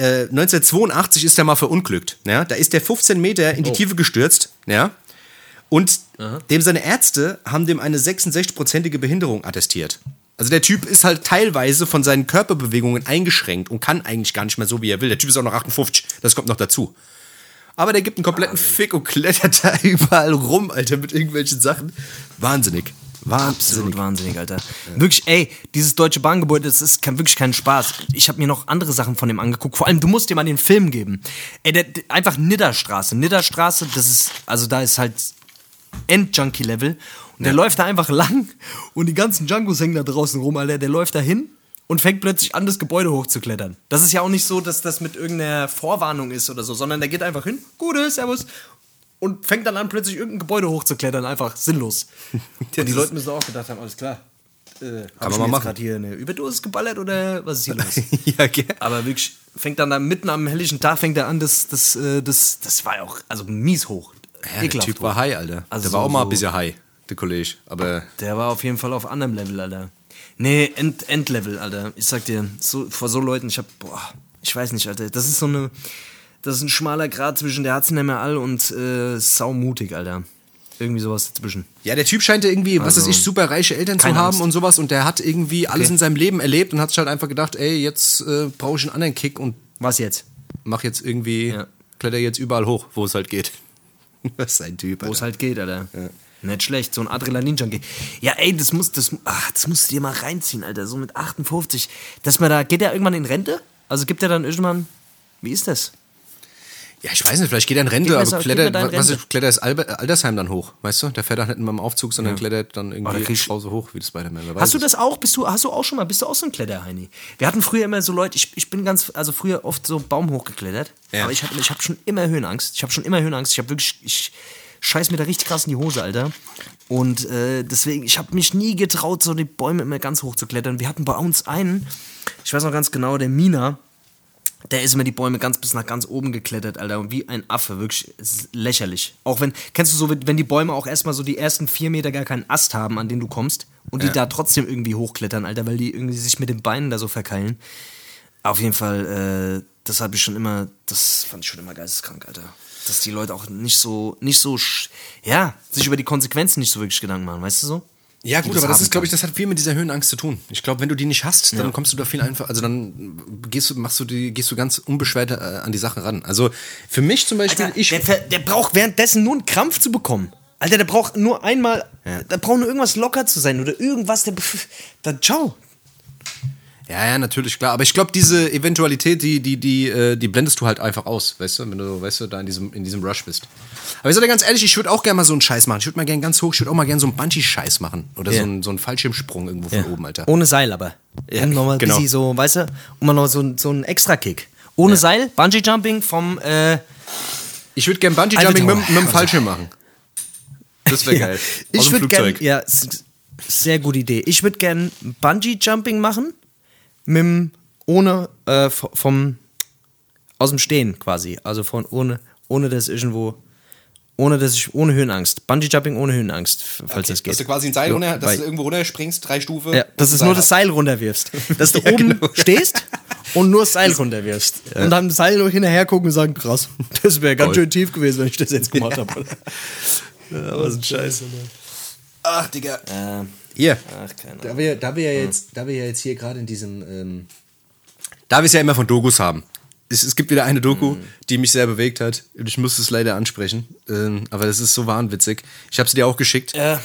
äh, 1982 ist er mal verunglückt. Ja? Da ist der 15 Meter in die Oh. Tiefe gestürzt. Ja? Und dem seine Ärzte haben dem eine 66-prozentige Behinderung attestiert. Also der Typ ist halt teilweise von seinen Körperbewegungen eingeschränkt und kann eigentlich gar nicht mehr so, wie er will. Der Typ ist auch noch 58, das kommt noch dazu. Aber der gibt einen kompletten Fick und klettert da überall rum, Alter, mit irgendwelchen Sachen. Wahnsinnig. Wahnsinnig. Absolut wahnsinnig, Alter. Wirklich, ey, dieses deutsche Bahngebäude, das ist kein, wirklich kein Spaß. Ich habe mir noch andere Sachen von dem angeguckt. Vor allem, du musst dir mal den Film geben. Ey, der, einfach Nidderstraße. Nidderstraße, das ist, also da ist halt End-Junkie-Level. Und der läuft da einfach lang und die ganzen Django's hängen da draußen rum, Alter. Der läuft da hin und fängt plötzlich an, das Gebäude hochzuklettern. Das ist ja auch nicht so, dass das mit irgendeiner Vorwarnung ist oder so, sondern der geht einfach hin, Gute, Servus, und fängt dann an, plötzlich irgendein Gebäude hochzuklettern. Einfach sinnlos. Und die Leute müssen auch gedacht haben, alles klar. Äh, Kann man mal machen. grad hier eine Überdosis geballert oder was ist hier los? ja, gell? Aber wirklich, fängt dann da mitten am helllichen Tag fängt er an, das, das, äh, das, das war ja auch, also mies hoch. Ja, der Typ hoch. war high, Alter. Also der war auch mal so- ein bisschen high, der Kollege. Aber Der war auf jeden Fall auf anderem Level, Alter. Nee, End, Endlevel, Alter. Ich sag dir, so, vor so Leuten, ich hab, boah, ich weiß nicht, Alter. Das ist so eine, das ist ein schmaler Grad zwischen der hat's nicht mehr all und äh, saumutig, Alter. irgendwie sowas dazwischen. Ja, der Typ scheint ja irgendwie, was Also, weiß ich, super reiche Eltern zu haben Angst. und sowas und der hat irgendwie alles Okay. in seinem Leben erlebt und hat sich halt einfach gedacht, ey, jetzt äh, brauche ich einen anderen Kick und Was jetzt? mach jetzt irgendwie, Ja. kletter jetzt überall hoch, wo es halt geht. Was ist ein Typ, Wo es halt geht, Alter. Nicht schlecht, so ein Adrenalin-Junkie. Ja, ey, das muss, das, ach, das musst du dir mal reinziehen, Alter. So mit 58. Dass man da, geht der irgendwann in Rente? Also gibt er dann irgendwann, wie ist das? Ja, ich weiß nicht, vielleicht geht er in Rente, aber so- klettert, was, Rente. ist, klettert das Alber, Altersheim dann hoch, weißt du? Der fährt dann nicht immer im Aufzug, sondern klettert dann Oh, irgendwie da kriegst- Hause hoch, wie das Spider-Man. wer weiß Hast du das auch? Bist du, hast du auch schon mal, bist du auch so ein Kletterheini? Wir hatten früher immer so Leute, ich, ich bin ganz, also früher oft so Baum hochgeklettert, Ja. aber ich habe ich hab schon immer Höhenangst. Ich habe schon immer Höhenangst. Ich habe wirklich, ich scheiß mir da richtig krass in die Hose, Alter. Und äh, deswegen, ich habe mich nie getraut, so die Bäume immer ganz hoch zu klettern. Wir hatten bei uns einen, ich weiß noch ganz genau, der Mina, der ist immer die Bäume ganz bis nach ganz oben geklettert, Alter. Und wie ein Affe, wirklich lächerlich. Auch wenn, kennst du so, wenn die Bäume auch erstmal so die ersten vier Meter gar keinen Ast haben, an den du kommst, und die da trotzdem irgendwie hochklettern, Alter, weil die irgendwie sich mit den Beinen da so verkeilen. Auf jeden Fall, äh, das habe ich schon immer, das fand ich schon immer geisteskrank, Alter. Dass die Leute auch nicht so, nicht so, ja, sich über die Konsequenzen nicht so wirklich Gedanken machen, weißt du so? Ja, gut, das aber das ist, glaube ich, das hat viel mit dieser Höhenangst zu tun. Ich glaube, wenn du die nicht hast, dann kommst du da viel einfach, also dann gehst du, machst du die, gehst du ganz unbeschwert äh, an die Sache ran. Also für mich zum Beispiel, Alter, ich. der, der braucht währenddessen nur einen Krampf zu bekommen. Alter, der braucht nur einmal, der braucht nur irgendwas locker zu sein oder irgendwas, der, dann ciao. Ja, ja, natürlich, klar. Aber ich glaube, diese Eventualität, die, die, die, äh, die blendest du halt einfach aus, weißt du, wenn du, weißt du, da in diesem, in diesem Rush bist. Aber ich sag dir ganz ehrlich, ich würde auch gerne mal so einen Scheiß machen. Ich würde mal gerne ganz hoch, ich würde auch mal gerne so einen Bungee-Scheiß machen. Oder Ja. so, einen, so einen Fallschirmsprung irgendwo von oben, Alter. Ohne Seil aber. Ja, nochmal genau. so, weißt du, und mal noch so, ein- so einen Extra-Kick. Ohne Seil, Bungee-Jumping vom, äh, Ich würde gerne Bungee-Jumping mit, mit dem Fallschirm machen. Das wäre geil. Aus Ich dem würde gerne, Flugzeug. ja, sehr gute Idee. Ich würde gerne Bungee-Jumping machen, mit dem, ohne, äh, vom, aus dem Stehen quasi. Also von, ohne, ohne dass irgendwo, ohne dass ich, ohne Höhenangst. Bungee-Jumping ohne Höhenangst, falls das geht. Dass du quasi ein Seil runter, dass du irgendwo runterspringst, drei Stufen. Ja, dass du nur das. Seil runterwirfst. Dass du Ja, oben genau. stehst und nur das Seil runterwirfst. Und dann das Seil nur hinterher gucken und sagen, krass, das wäre ganz Voll. schön tief gewesen, wenn ich das jetzt gemacht habe. Ja, was ein Scheiße. Ach, Digga. Ähm, Hier. ach, keine Da wir, da wir ja jetzt, da wir ja jetzt hier gerade in diesem, ähm, da wir es ja immer von Dokus haben. Es, es gibt wieder eine Doku, die mich sehr bewegt hat. Und ich muss es leider ansprechen. Ähm, aber das ist so wahnwitzig. Ich habe sie dir auch geschickt. Ja.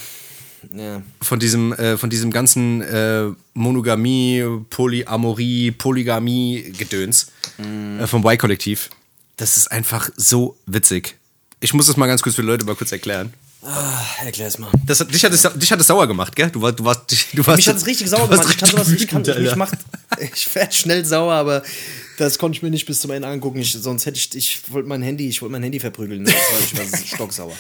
Ja. Von diesem, äh, von diesem ganzen äh, Monogamie, Polyamorie, Polygamie-Gedöns äh, vom Y-Kollektiv. Das ist einfach so witzig. Ich muss das mal ganz kurz für die Leute mal kurz erklären. Ah, erklär's mal. Das dich, hat es, dich hat es sauer gemacht, gell? Du, war, du warst, du warst Mich hat es richtig sauer gemacht. Ich kann sowas, ich kann, mich Alter. macht, ich werde schnell sauer, aber das konnte ich mir nicht bis zum Ende angucken. Ich, sonst hätte ich, ich wollte mein Handy, ich wollte mein Handy verprügeln. Das war, ich war stocksauer.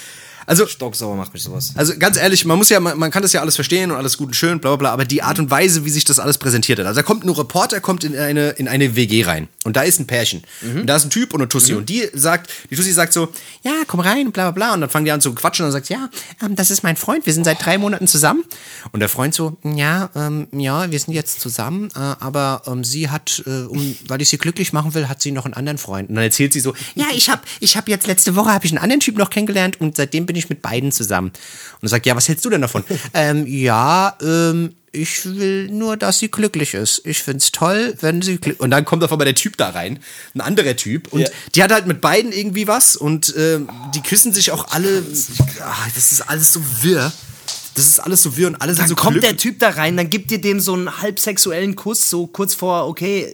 Also, Stocksauer macht mich sowas. Also ganz ehrlich, man muss ja, man, man kann das ja alles verstehen und alles gut und schön, bla bla bla, aber die Art und Weise, wie sich das alles präsentiert hat. Also da kommt ein Reporter, kommt in eine, in eine WG rein und da ist ein Pärchen. Und da ist ein Typ und eine Tussi und die sagt, die Tussi sagt so, ja, komm rein, bla bla bla. Und dann fangen die an zu quatschen und dann sagt, ja, ähm, das ist mein Freund, wir sind seit drei Monaten zusammen. Und der Freund so, ja, ähm, ja, wir sind jetzt zusammen, äh, aber ähm, sie hat, äh, um, weil ich sie glücklich machen will, hat sie noch einen anderen Freund. Und dann erzählt sie so, ja, ich habe ich hab jetzt letzte Woche habe ich einen anderen Typ noch kennengelernt und seitdem bin ich mit beiden zusammen. Und er sagt, ja, was hältst du denn davon? ähm, ja, ähm, ich will nur, dass sie glücklich ist. Ich find's toll, wenn sie glücklich Und dann kommt auf einmal der Typ da rein, ein anderer Typ. Und Ja. die hat halt mit beiden irgendwie was und ähm, die küssen sich auch alle. Ah, das ist alles so wirr. Das ist alles so wirr und alle sind Dann so kommt der. Typ da rein, dann gibt ihr dem so einen halbsexuellen Kuss, so kurz vor, okay,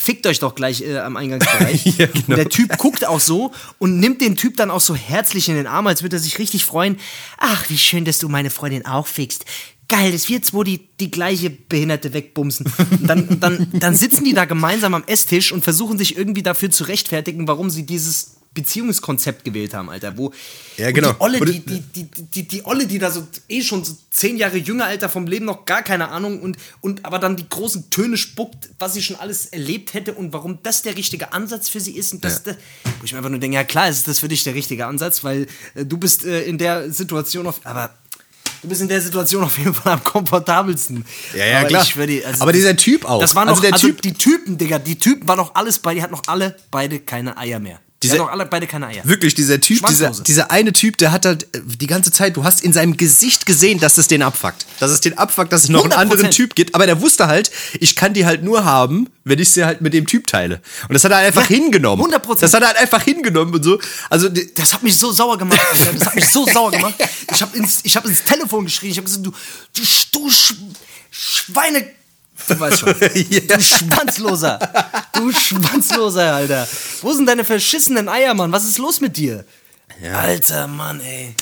fickt euch doch gleich äh, am Eingangsbereich. Ja, genau. Der Typ guckt auch so und nimmt den Typ dann auch so herzlich in den Arm, als würde er sich richtig freuen. Ach, wie schön, dass du meine Freundin auch fickst. Geil, dass wir zwei die, die gleiche Behinderte wegbumsen. Und dann, dann, dann sitzen die da gemeinsam am Esstisch und versuchen sich irgendwie dafür zu rechtfertigen, warum sie dieses Beziehungskonzept gewählt haben, Alter. Wo, Ja, genau. die Olle, die, die, die, die, die Olle, die da so eh schon so zehn Jahre jünger, Alter, vom Leben noch gar keine Ahnung und, und aber dann die großen Töne spuckt, was sie schon alles erlebt hätte und warum das der richtige Ansatz für sie ist. Und das, Ja. wo ich mir einfach nur denke, ja klar, ist das für dich der richtige Ansatz, weil äh, du bist äh, in der Situation auf, aber du bist in der Situation auf jeden Fall am komfortabelsten. Ja, ja, aber klar. Dir, also Aber dieser Typ auch. Das war Also noch, der also Typ- die Typen, Digga, die Typen waren noch alles bei, die hatten noch alle beide keine Eier mehr. Die Dieser- haben doch alle beide keine Eier. Wirklich, dieser Typ, dieser, dieser eine Typ, der hat halt äh, die ganze Zeit, du hast in seinem Gesicht gesehen, dass es den abfuckt. Dass es den abfuckt, dass es noch einen 100%. anderen Typ gibt. Aber der wusste halt, ich kann die halt nur haben, wenn ich sie halt mit dem Typ teile. Und das hat er halt einfach hingenommen. 100%. Das hat er halt einfach hingenommen und so. Also, die- Das hat mich so sauer gemacht, Alter. Das hat mich so sauer gemacht. Ich habe ins, ich hab ins Telefon geschrien. Ich habe gesagt, du, du, du Sch Schweine... Du weißt schon. Du Schwanzloser. Du Schwanzloser, Alter. Wo sind deine verschissenen Eier, Mann? Was ist los mit dir? Alter, Mann, ey.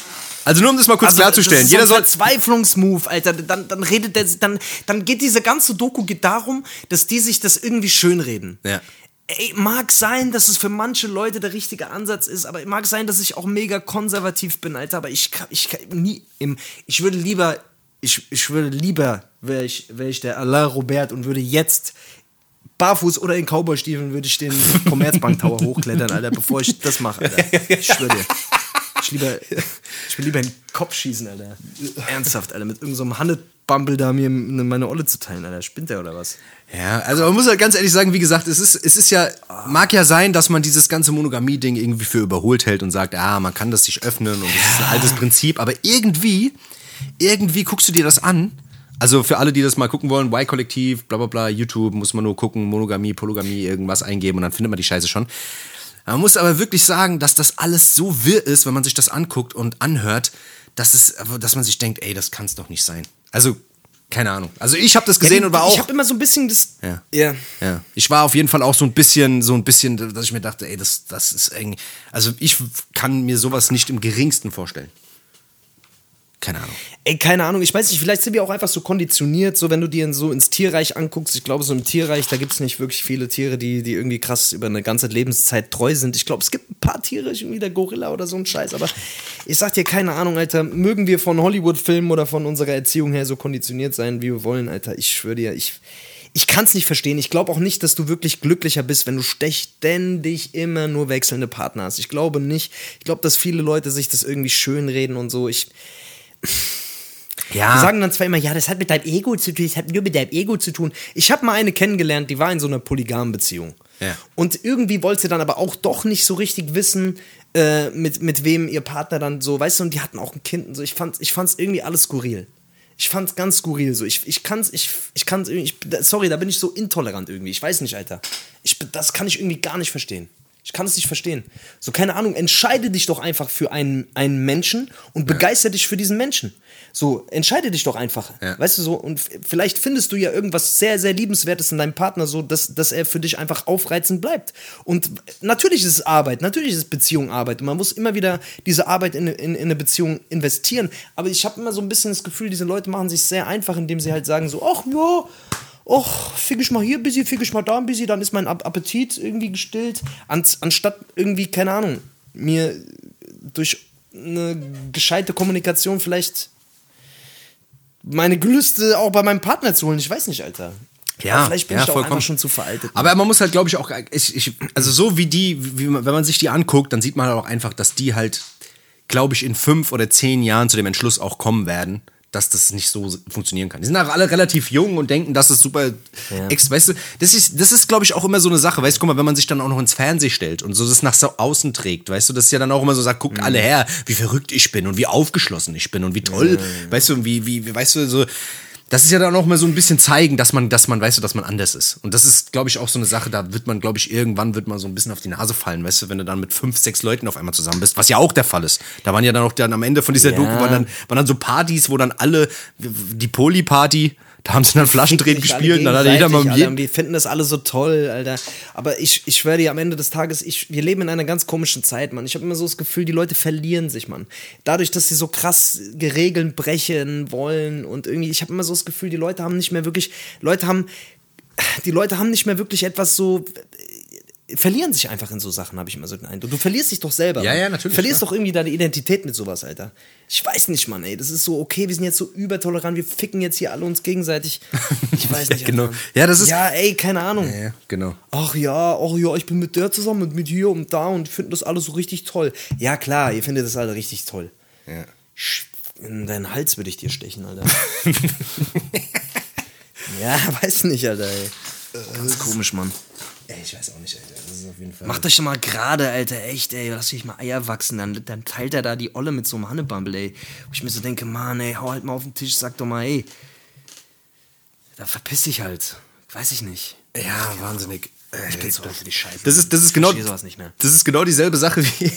also nur um das mal kurz klarzustellen. Das ist Jeder so ein soll. Verzweiflungsmove, Alter. Dann, dann redet der, dann, dann geht diese ganze Doku geht darum, dass die sich das irgendwie schönreden. Ja. Ey, mag sein, dass es für manche Leute der richtige Ansatz ist, aber mag sein, dass ich auch mega konservativ bin, Alter. Aber ich kann, ich kann nie im, ich würde lieber, ich, ich würde lieber, wäre ich, wäre ich der Alain Robert und würde jetzt barfuß oder in Cowboy-Stiefeln würde ich den Commerzbank Tower hochklettern, Alter, bevor ich das mache, Alter. Ich schwöre dir. Ich, lieber, ich will lieber in den Kopf schießen, Alter. Ernsthaft, Alter. Mit irgendeinem so Hannebumble da mir meine Olle zu teilen, Alter. Spinnt der oder was? Ja, also man muss halt ganz ehrlich sagen, wie gesagt, es ist, es ist ja, mag ja sein, dass man dieses ganze Monogamie-Ding irgendwie für überholt hält und sagt, ah, man kann das sich öffnen und das ist ein altes Prinzip, aber irgendwie, irgendwie guckst du dir das an. Also für alle, die das mal gucken wollen, Y-Kollektiv, bla bla bla, YouTube, muss man nur gucken, Monogamie, Polygamie, irgendwas eingeben und dann findet man die Scheiße schon. Man muss aber wirklich sagen, dass das alles so wirr ist, wenn man sich das anguckt und anhört, dass, es, dass man sich denkt, ey, das kann es doch nicht sein. Also, keine Ahnung. Also ich habe das gesehen Ja, und war auch... Ich habe immer so ein bisschen das. Ja. ja. Ja, ich war auf jeden Fall auch so ein bisschen, so ein bisschen, dass ich mir dachte, ey, das, das ist irgendwie, also ich kann mir sowas nicht im geringsten vorstellen. Keine Ahnung. Ey, keine Ahnung, ich weiß nicht, vielleicht sind wir auch einfach so konditioniert, so wenn du dir so ins Tierreich anguckst. Ich glaube, so im Tierreich, da gibt es nicht wirklich viele Tiere, die, die irgendwie krass über eine ganze Lebenszeit treu sind. Ich glaube, es gibt ein paar Tiere, irgendwie der Gorilla oder so ein Scheiß, aber ich sag dir, keine Ahnung, Alter, mögen wir von Hollywood-Filmen oder von unserer Erziehung her so konditioniert sein, wie wir wollen, Alter. Ich schwöre dir, ich. Ich kann es nicht verstehen. Ich glaube auch nicht, dass du wirklich glücklicher bist, wenn du ständig immer nur wechselnde Partner hast. Ich glaube nicht. Ich glaube, dass viele Leute sich das irgendwie schönreden und so. Ich, Ja. die sagen dann zwar immer, ja, das hat mit deinem Ego zu tun, das hat nur mit deinem Ego zu tun. Ich habe mal eine kennengelernt, die war in so einer polygamen Beziehung. Ja. Und irgendwie wollte sie dann aber auch doch nicht so richtig wissen, äh, mit, mit wem ihr Partner dann so, weißt du, und die hatten auch ein Kind und so. Ich fand ich fand's irgendwie alles skurril. Ich fand's ganz skurril so. Ich, ich kann's, ich, ich kann's irgendwie, ich, sorry, da bin ich so intolerant irgendwie. Ich weiß nicht, Alter. Ich, das kann ich irgendwie gar nicht verstehen. Ich kann es nicht verstehen. So, keine Ahnung, entscheide dich doch einfach für einen, einen Menschen und begeister dich für diesen Menschen. So, entscheide dich doch einfach. Ja. Weißt du so, und vielleicht findest du ja irgendwas sehr, sehr Liebenswertes in deinem Partner, so dass, dass er für dich einfach aufreizend bleibt. Und natürlich ist es Arbeit, natürlich ist es Beziehung Arbeit. Und man muss immer wieder diese Arbeit in, in, in eine Beziehung investieren. Aber ich habe immer so ein bisschen das Gefühl, diese Leute machen sich sehr einfach, indem sie halt sagen so, ach ja, ach, fick ich mal hier ein bisschen, fick ich mal da ein bisschen, dann ist mein Ap- Appetit irgendwie gestillt, An anstatt irgendwie, keine Ahnung, mir durch eine gescheite Kommunikation vielleicht meine Gelüste auch bei meinem Partner zu holen. Ich weiß nicht, Alter. Ja, Aber vielleicht bin ja, ich da auch vollkommen. einfach schon zu veraltet. Aber man muss halt, glaube ich, auch, ich, ich, also so wie die, wie wenn man sich die anguckt, dann sieht man halt auch einfach, dass die halt, glaube ich, in fünf oder zehn Jahren zu dem Entschluss auch kommen werden, dass das nicht so funktionieren kann. Die sind auch alle relativ jung und denken, dass es super ex, weißt du, das ist, das ist, glaube ich, auch immer so eine Sache, weißt du, guck mal, wenn man sich dann auch noch ins Fernsehen stellt und so das nach so außen trägt, weißt du, das ist ja dann auch immer so sagt, guckt alle her, wie verrückt ich bin und wie aufgeschlossen ich bin und wie toll, weißt du, wie, wie, weißt du, so, das ist ja dann auch mal so ein bisschen zeigen, dass man, dass man, weißt du, dass man anders ist. Und das ist, glaube ich, auch so eine Sache, da wird man, glaube ich, irgendwann wird man so ein bisschen auf die Nase fallen, weißt du, wenn du dann mit fünf, sechs Leuten auf einmal zusammen bist, was ja auch der Fall ist. Da waren ja dann auch dann am Ende von dieser Doku waren dann, waren dann so Partys, wo dann alle, die Poly-Party, da haben sie dann Flaschendrehen gespielt, und dann hat jeder mal um jeden, Wir finden das alle so toll, Alter. Aber ich, ich schwöre dir, am Ende des Tages, ich, wir leben in einer ganz komischen Zeit, Mann. Ich habe immer so das Gefühl, die Leute verlieren sich, Mann. Dadurch, dass sie so krass Regeln brechen wollen und irgendwie, ich habe immer so das Gefühl, die Leute haben nicht mehr wirklich, Leute haben, die Leute haben nicht mehr wirklich etwas so verlieren sich einfach in so Sachen, habe ich immer so den Eindruck. Du verlierst dich doch selber. Ja, Mann. ja, natürlich, Du verlierst ja. doch irgendwie deine Identität mit sowas, Alter. Ich weiß nicht, Mann, ey. Das ist so, okay, wir sind jetzt so übertolerant, wir ficken jetzt hier alle uns gegenseitig. Ich weiß nicht. Genau. Alter. Ja, das ist- Ja, ey, keine Ahnung. ja, genau. Ach ja, ach ja, ich bin mit der zusammen und mit hier und da und finde das alles so richtig toll. Ja, klar, ihr findet das alle richtig toll. Ja. In deinen Hals würde ich dir stechen, Alter. ja, weiß nicht, Alter, ey. Ganz komisch, Mann. Ey, ich weiß auch nicht, Alter. Das ist auf jeden Macht euch doch mal gerade, Alter, echt, ey, lasst euch mal Eier wachsen, dann, dann teilt er da die Olle mit so einem Hannebumble, ey. Wo ich mir so denke, Mann, ey, hau halt mal auf den Tisch, sag doch mal, ey. Da verpiss dich halt. Weiß ich nicht. Ja, wahnsinnig. Ich bin so für die Scheiße. Das ist, das ist genau, verstehe sowas nicht mehr. das ist genau dieselbe Sache wie,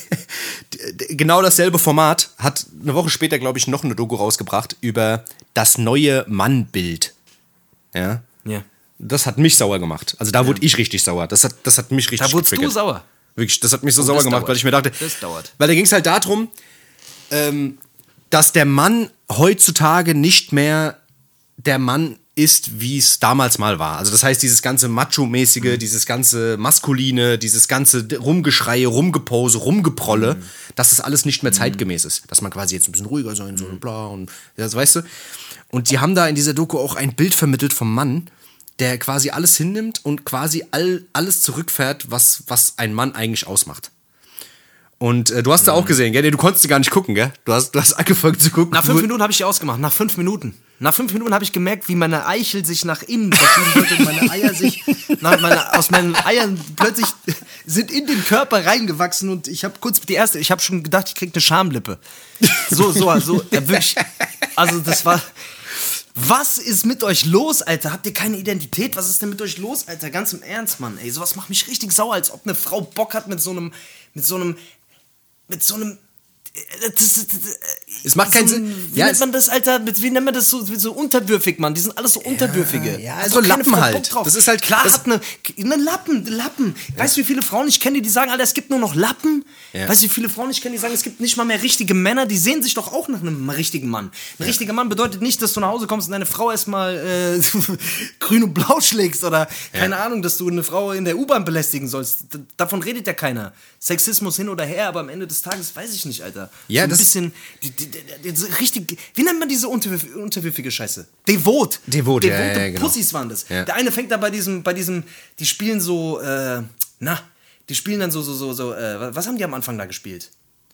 genau dasselbe Format hat eine Woche später, glaube ich, noch eine Doku rausgebracht über das neue Mannbild. Ja. Ja. Das hat mich sauer gemacht. Also da wurde ich richtig sauer. Das hat, das hat mich richtig Da wurdest du getriggert. sauer. Wirklich, das hat mich so Oh, sauer gemacht, dauert. weil ich mir dachte, Das dauert. weil da ging es halt darum, ähm, dass der Mann heutzutage nicht mehr der Mann ist, wie es damals mal war. Also das heißt, dieses ganze Macho-mäßige, dieses ganze Maskuline, dieses ganze Rumgeschreie, Rumgepose, Rumgeprolle, dass das alles nicht mehr zeitgemäß ist. Dass man quasi jetzt ein bisschen ruhiger sein soll und bla und das weißt du. Und die haben da in dieser Doku auch ein Bild vermittelt vom Mann, der quasi alles hinnimmt und quasi all, alles zurückfährt, was, was ein Mann eigentlich ausmacht. Und äh, du hast da auch gesehen, gell? Nee, Du konntest gar nicht gucken, gell? Du hast, du hast angefangen zu gucken. Nach fünf Minuten habe ich die ausgemacht. Nach fünf Minuten. Nach fünf Minuten habe ich gemerkt, wie meine Eichel sich nach innen verschieben wird und meine Eier sich nach meine, aus meinen Eiern plötzlich sind in den Körper reingewachsen und ich habe kurz die erste, ich habe schon gedacht, ich krieg eine Schamlippe. So, so, so, ja, wirklich. Also das war. Was ist mit euch los, Alter? Habt ihr keine Identität? Was ist denn mit euch los, Alter? Ganz im Ernst, Mann. Ey, sowas macht mich richtig sauer, als ob eine Frau Bock hat mit so einem, mit so einem, mit so einem. äh, Das, das, das, Es macht keinen so Sinn. Wie Ja, nennt man das, Alter? Mit, wie nennt man das so, so unterwürfig, Mann? Die sind alles so unterwürfige. ja, Hat so Lappen halt. drauf. Das ist halt- klar, das- hat eine, eine Lappen, Lappen. Weißt du, wie viele Frauen ich kenne, die, sagen, Alter, es gibt nur noch Lappen? Ja. Weißt du, wie viele Frauen ich kenne, die sagen, es gibt nicht mal mehr richtige Männer, die sehen sich doch auch nach einem richtigen Mann. Ein richtiger Mann bedeutet nicht, dass du nach Hause kommst und deine Frau erstmal äh, grün und blau schlägst oder keine Ahnung, dass du eine Frau in der U-Bahn belästigen sollst. D davon redet ja keiner. Sexismus hin oder her, aber am Ende des Tages weiß ich nicht, Alter. Ja, so ein das- bisschen, die, die, richtig, wie nennt man diese unterwürf unterwürfige Scheiße? Devot. Devot, ja, Devote ja, genau. Pussys waren das. Ja. Der eine fängt da bei diesem, bei diesem, die spielen so, äh, na, die spielen dann so, so, so, so, äh, was haben die am Anfang da gespielt?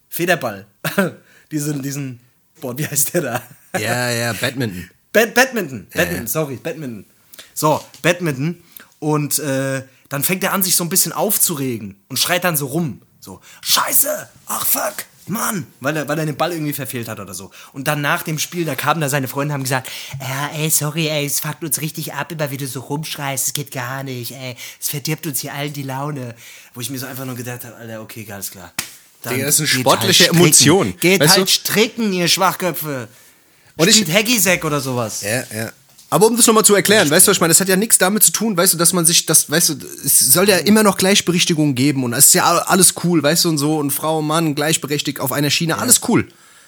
Federball. diesen, diesen, boah, wie heißt der da? Ja, ja, Badminton. Bad Badminton. Ja, Badminton, ja. sorry, Badminton. So, Badminton. Und äh, dann fängt er an, sich so ein bisschen aufzuregen und schreit dann so rum. So, Scheiße, ach fuck, Mann. Weil er, weil er den Ball irgendwie verfehlt hat oder so. Und dann nach dem Spiel, da kamen da seine Freunde und haben gesagt, ja, ey, sorry, ey, es fuckt uns richtig ab, immer wie du so rumschreist, es geht gar nicht, ey. Es verdirbt uns hier allen die Laune. Wo ich mir so einfach nur gedacht habe, Alter, okay, alles klar. Dann das ist eine sportliche stricken. Emotion. Geht Weißt halt du? stricken, ihr Schwachköpfe. Und Und ich- Spielt Haggisack oder sowas. Ja, ja. Aber um das nochmal zu erklären, weißt du, was ich meine, das hat ja nichts damit zu tun, weißt du, dass man sich, das, weißt du, es soll ja immer noch Gleichberechtigung geben und es ist ja alles cool, weißt du, und so, und Frau, Mann, gleichberechtigt auf einer Schiene, alles cool.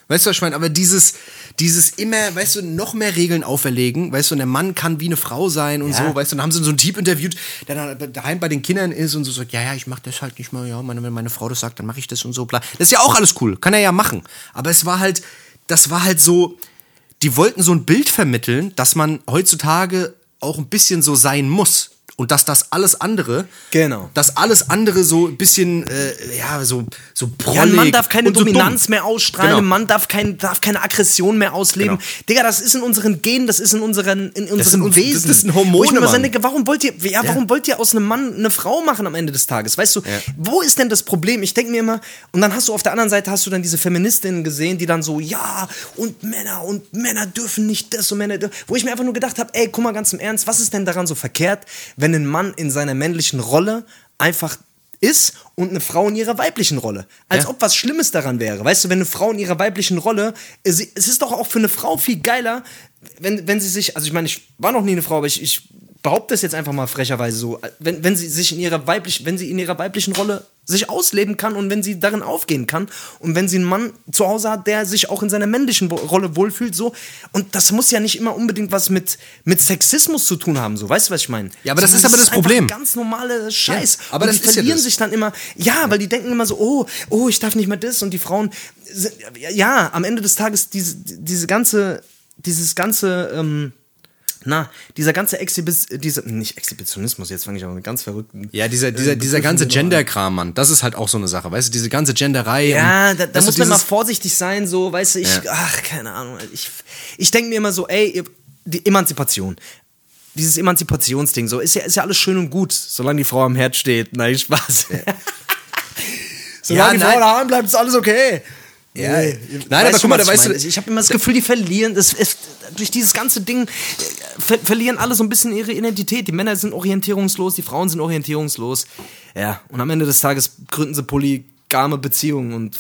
Weißt du, was ich meine, aber dieses, dieses immer, weißt du, noch mehr Regeln auferlegen, weißt du, und der Mann kann wie eine Frau sein und so, weißt du, und dann haben sie so einen Typ interviewt, der dann daheim bei den Kindern ist und so sagt, ja, ja, ich mach das halt nicht mal, ja, meine, wenn meine Frau das sagt, dann mache ich das und so, bla. Das ist ja auch alles cool, kann er ja machen. Aber es war halt, das war halt so, die wollten so ein Bild vermitteln, dass man heutzutage auch ein bisschen so sein muss. Und dass das alles andere, Genau. dass alles andere so ein bisschen, äh, ja, so, so prollig Ja, ein Mann darf keine so Dominanz dumm. mehr ausstrahlen, Genau. ein Mann darf, kein, darf keine Aggression mehr ausleben. Genau. Digga, das ist in unseren Genen, das ist in unseren, in unseren sind uns- das- Wesen. das sind Wo ich Hormone, mir so Mann. denke, warum wollt ihr, ja, warum wollt ihr aus einem Mann eine Frau machen am Ende des Tages? Weißt du, wo ist denn das Problem? Ich denke mir immer, und dann hast du auf der anderen Seite hast du dann diese Feministinnen gesehen, die dann so, ja, und Männer, und Männer dürfen nicht das und Männer dürfen, wo ich mir einfach nur gedacht habe, ey, guck mal ganz im Ernst, was ist denn daran so verkehrt, wenn ein Mann in seiner männlichen Rolle einfach ist und eine Frau in ihrer weiblichen Rolle. Als Ja. ob was Schlimmes daran wäre. Weißt du, wenn eine Frau in ihrer weiblichen Rolle, es es ist doch auch für eine Frau viel geiler, wenn, wenn sie sich, also ich meine, ich war noch nie eine Frau, aber ich, ich behaupte es jetzt einfach mal frecherweise so, wenn, wenn sie sich in ihrer weiblichen, wenn sie in ihrer weiblichen Rolle sich ausleben kann und wenn sie darin aufgehen kann und wenn sie einen Mann zu Hause hat, der sich auch in seiner männlichen Rolle wohlfühlt, so und das muss ja nicht immer unbedingt was mit, mit Sexismus zu tun haben, so, weißt du, was ich meine? Ja, aber das Sondern ist aber das einfach Problem. Ganz normale Scheiß. Ja, aber und das die ist ja verlieren das. sich dann immer, ja, weil die denken immer so, oh, oh, ich darf nicht mehr das und die Frauen, sind, ja, am Ende des Tages diese, diese ganze, dieses ganze, ähm, na, dieser ganze Exhibis, dieser, nicht Exhibitionismus, jetzt fange ich auch mit ganz verrückten. Ja, dieser, dieser, dieser ganze Gender-Kram, Mann, das ist halt auch so eine Sache, weißt du, diese ganze Genderei. Ja, da, da muss man mal vorsichtig sein, so, weißt du, ich, Ja. ach, keine Ahnung, ich, ich denke mir immer so, ey, die Emanzipation. Dieses Emanzipationsding, so, ist ja, ist ja alles schön und gut, solange die Frau am Herd steht. Nein, Spaß. Solange die nein. Frau daheim bleibt, ist alles okay. Ja, nein, aber Weißt guck mal, da ich weißt du, ich habe immer das Gefühl, die verlieren, das ist, durch dieses ganze Ding äh, ver verlieren alle so ein bisschen ihre Identität. Die Männer sind orientierungslos, die Frauen sind orientierungslos. Ja, und am Ende des Tages gründen sie polygame Beziehungen und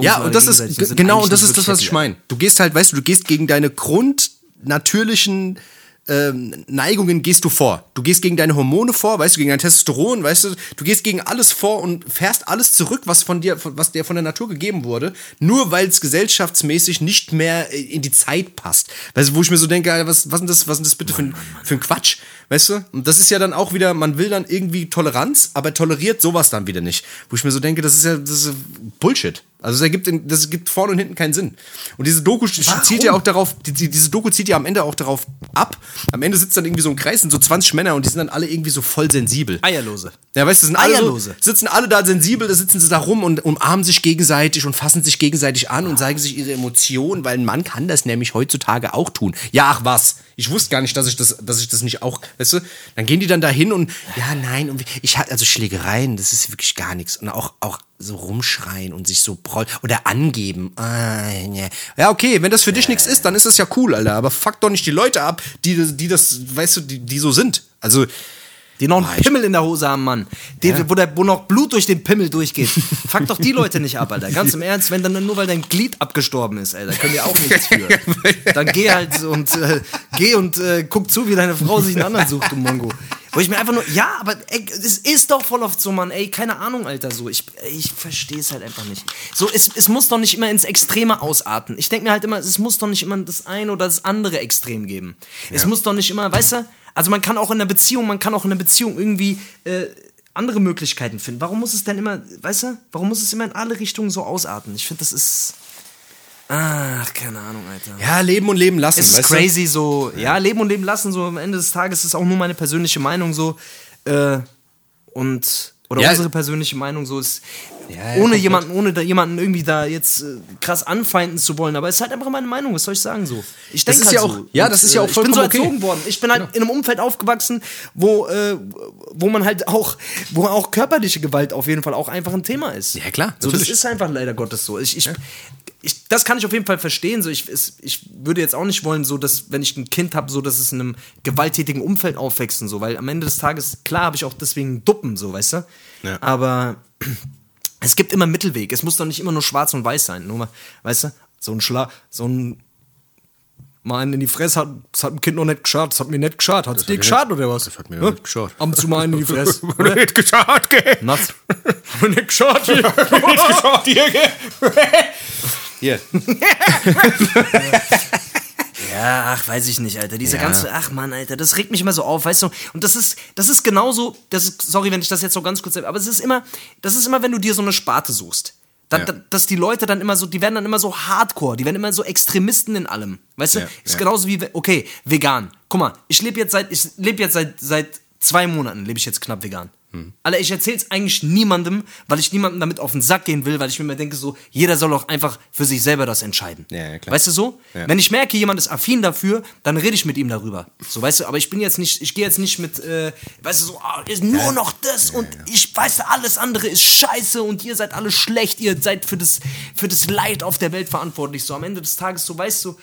Ja, und das ist genau und das ist das, was ich meine. Du gehst halt, weißt du, du gehst gegen deine grundnatürlichen ähm, Neigungen gehst du vor. Du gehst gegen deine Hormone vor, weißt du, gegen dein Testosteron, weißt du, du gehst gegen alles vor und fährst alles zurück, was von dir, von- was dir von der Natur gegeben wurde, nur weil es gesellschaftsmäßig nicht mehr äh, in die Zeit passt. Weißt du, wo ich mir so denke, Alter, was, was ist das, was ist das bitte für ein, für ein Quatsch? Weißt du? Und das ist ja dann auch wieder, man will dann irgendwie Toleranz, aber toleriert sowas dann wieder nicht. Wo ich mir so denke, das ist ja, das ist Bullshit. Also das ergibt, das gibt vorne und hinten keinen Sinn. Und diese Doku zielt ja auch darauf, die, die, diese Doku zielt ja am Ende auch darauf ab. Am Ende sitzt dann irgendwie so ein Kreis, sind so 20 Männer und die sind dann alle irgendwie so voll sensibel. Eierlose. Ja, weißt du, sind alle so, Eierlose. sitzen alle da sensibel, da sitzen sie da rum und umarmen sich gegenseitig und fassen sich gegenseitig an und zeigen sich ihre Emotionen, weil ein Mann kann das nämlich heutzutage auch tun. Ja, ach was. Ich wusste gar nicht, dass ich das, dass ich das nicht auch, weißt du? Dann gehen die dann da hin und, ja, nein, und ich hatte, also Schlägereien, das ist wirklich gar nichts. Und auch, auch so rumschreien und sich so proll oder angeben. Ah, ja. ja, okay, wenn das für dich nichts ist, dann ist das ja cool, Alter. Aber fuck doch nicht die Leute ab, die, die das, weißt du, die, die so sind. Also, Die noch einen Boah, Pimmel in der Hose haben, Mann. Die, wo, der, wo noch Blut durch den Pimmel durchgeht. Fuck doch die Leute nicht ab, Alter. Ganz im Ernst, wenn dann nur weil dein Glied abgestorben ist, Alter, können wir auch nichts für. Dann geh halt und äh, geh und äh, guck zu, wie deine Frau sich einen anderen sucht, du Mongo. Wo ich mir einfach nur, ja, aber ey, es ist doch voll oft so, Mann, ey, keine Ahnung, Alter, so. Ich, ich verstehe es halt einfach nicht. So, es, es muss doch nicht immer ins Extreme ausarten. Ich denke mir halt immer, es muss doch nicht immer das eine oder das andere Extrem geben. Es muss doch nicht immer, weißt du, also man kann auch in einer Beziehung, man kann auch in einer Beziehung irgendwie äh, andere Möglichkeiten finden. Warum muss es denn immer, weißt du, warum muss es immer in alle Richtungen so ausarten? Ich finde, das ist. Ach, keine Ahnung, Alter. ja, leben und leben lassen. Es ist weißt du? crazy, so, ja, leben und leben lassen, so am Ende des Tages ist auch nur meine persönliche Meinung so. Äh, und, oder Ja. unsere persönliche Meinung so ist, ja, ohne jemanden, ohne da jemanden irgendwie da jetzt äh, krass anfeinden zu wollen, aber es ist halt einfach meine Meinung, was soll ich sagen so? Ich denke halt ja auch- so. ja, das ist ja auch Ich bin so vollkommen okay. erzogen worden. Ich bin halt in einem Umfeld aufgewachsen, wo, äh, wo man halt auch, wo auch körperliche Gewalt auf jeden Fall auch einfach ein Thema ist. Ja, klar, So, das ist einfach leider Gottes so. Ich, ich, ich, das kann ich auf jeden Fall verstehen. So, ich, es, ich würde jetzt auch nicht wollen, so dass, wenn ich ein Kind habe, so dass es in einem gewalttätigen Umfeld aufwächst und so, weil am Ende des Tages, klar, habe ich auch deswegen Duppen, so, weißt du? Ja. Aber es gibt immer einen Mittelweg. Es muss doch nicht immer nur schwarz und weiß sein. Nur mal, weißt du, so ein Schlag, so ein mal einen in die Fresse hat, das hat dem Kind noch nicht geschadet, das hat mir nicht geschadet. Hat es dir geschadet oder was? Das hat mir noch nicht geschadet. Ab und zu mal einen in die Fresse. nicht geschaut, gell? Nass. Hat mir nicht geschadet. hier. nicht geschaut, hier, gell? Hier. Ja, ach, weiß ich nicht, Alter. Dieser ganze, ach Mann, Alter, das regt mich immer so auf, weißt du? Und das ist, das ist genauso, das ist, sorry, wenn ich das jetzt so ganz kurz, aber es ist immer, das ist immer, wenn du dir so eine Sparte suchst. Dann, Ja. dass die Leute dann immer so, die werden dann immer so hardcore, die werden immer so Extremisten in allem. Weißt du? Ja, ist ja. genauso wie, okay, vegan. Guck mal, ich lebe jetzt seit, ich lebe jetzt seit, seit zwei Monaten, lebe ich jetzt knapp vegan. Hm. Alter, ich erzähl's eigentlich niemandem, weil ich niemandem damit auf den Sack gehen will, weil ich mir immer denke, so, jeder soll doch einfach für sich selber das entscheiden. Ja, ja, klar. Weißt du so? Ja. Wenn ich merke, jemand ist affin dafür, dann rede ich mit ihm darüber. So, weißt du, aber ich bin jetzt nicht, ich gehe jetzt nicht mit, äh, weißt du, so, ah, ist nur noch das und ich weiß, alles andere ist scheiße und ihr seid alle schlecht, ihr seid für das, für das Leid auf der Welt verantwortlich. So, am Ende des Tages, so, weißt du,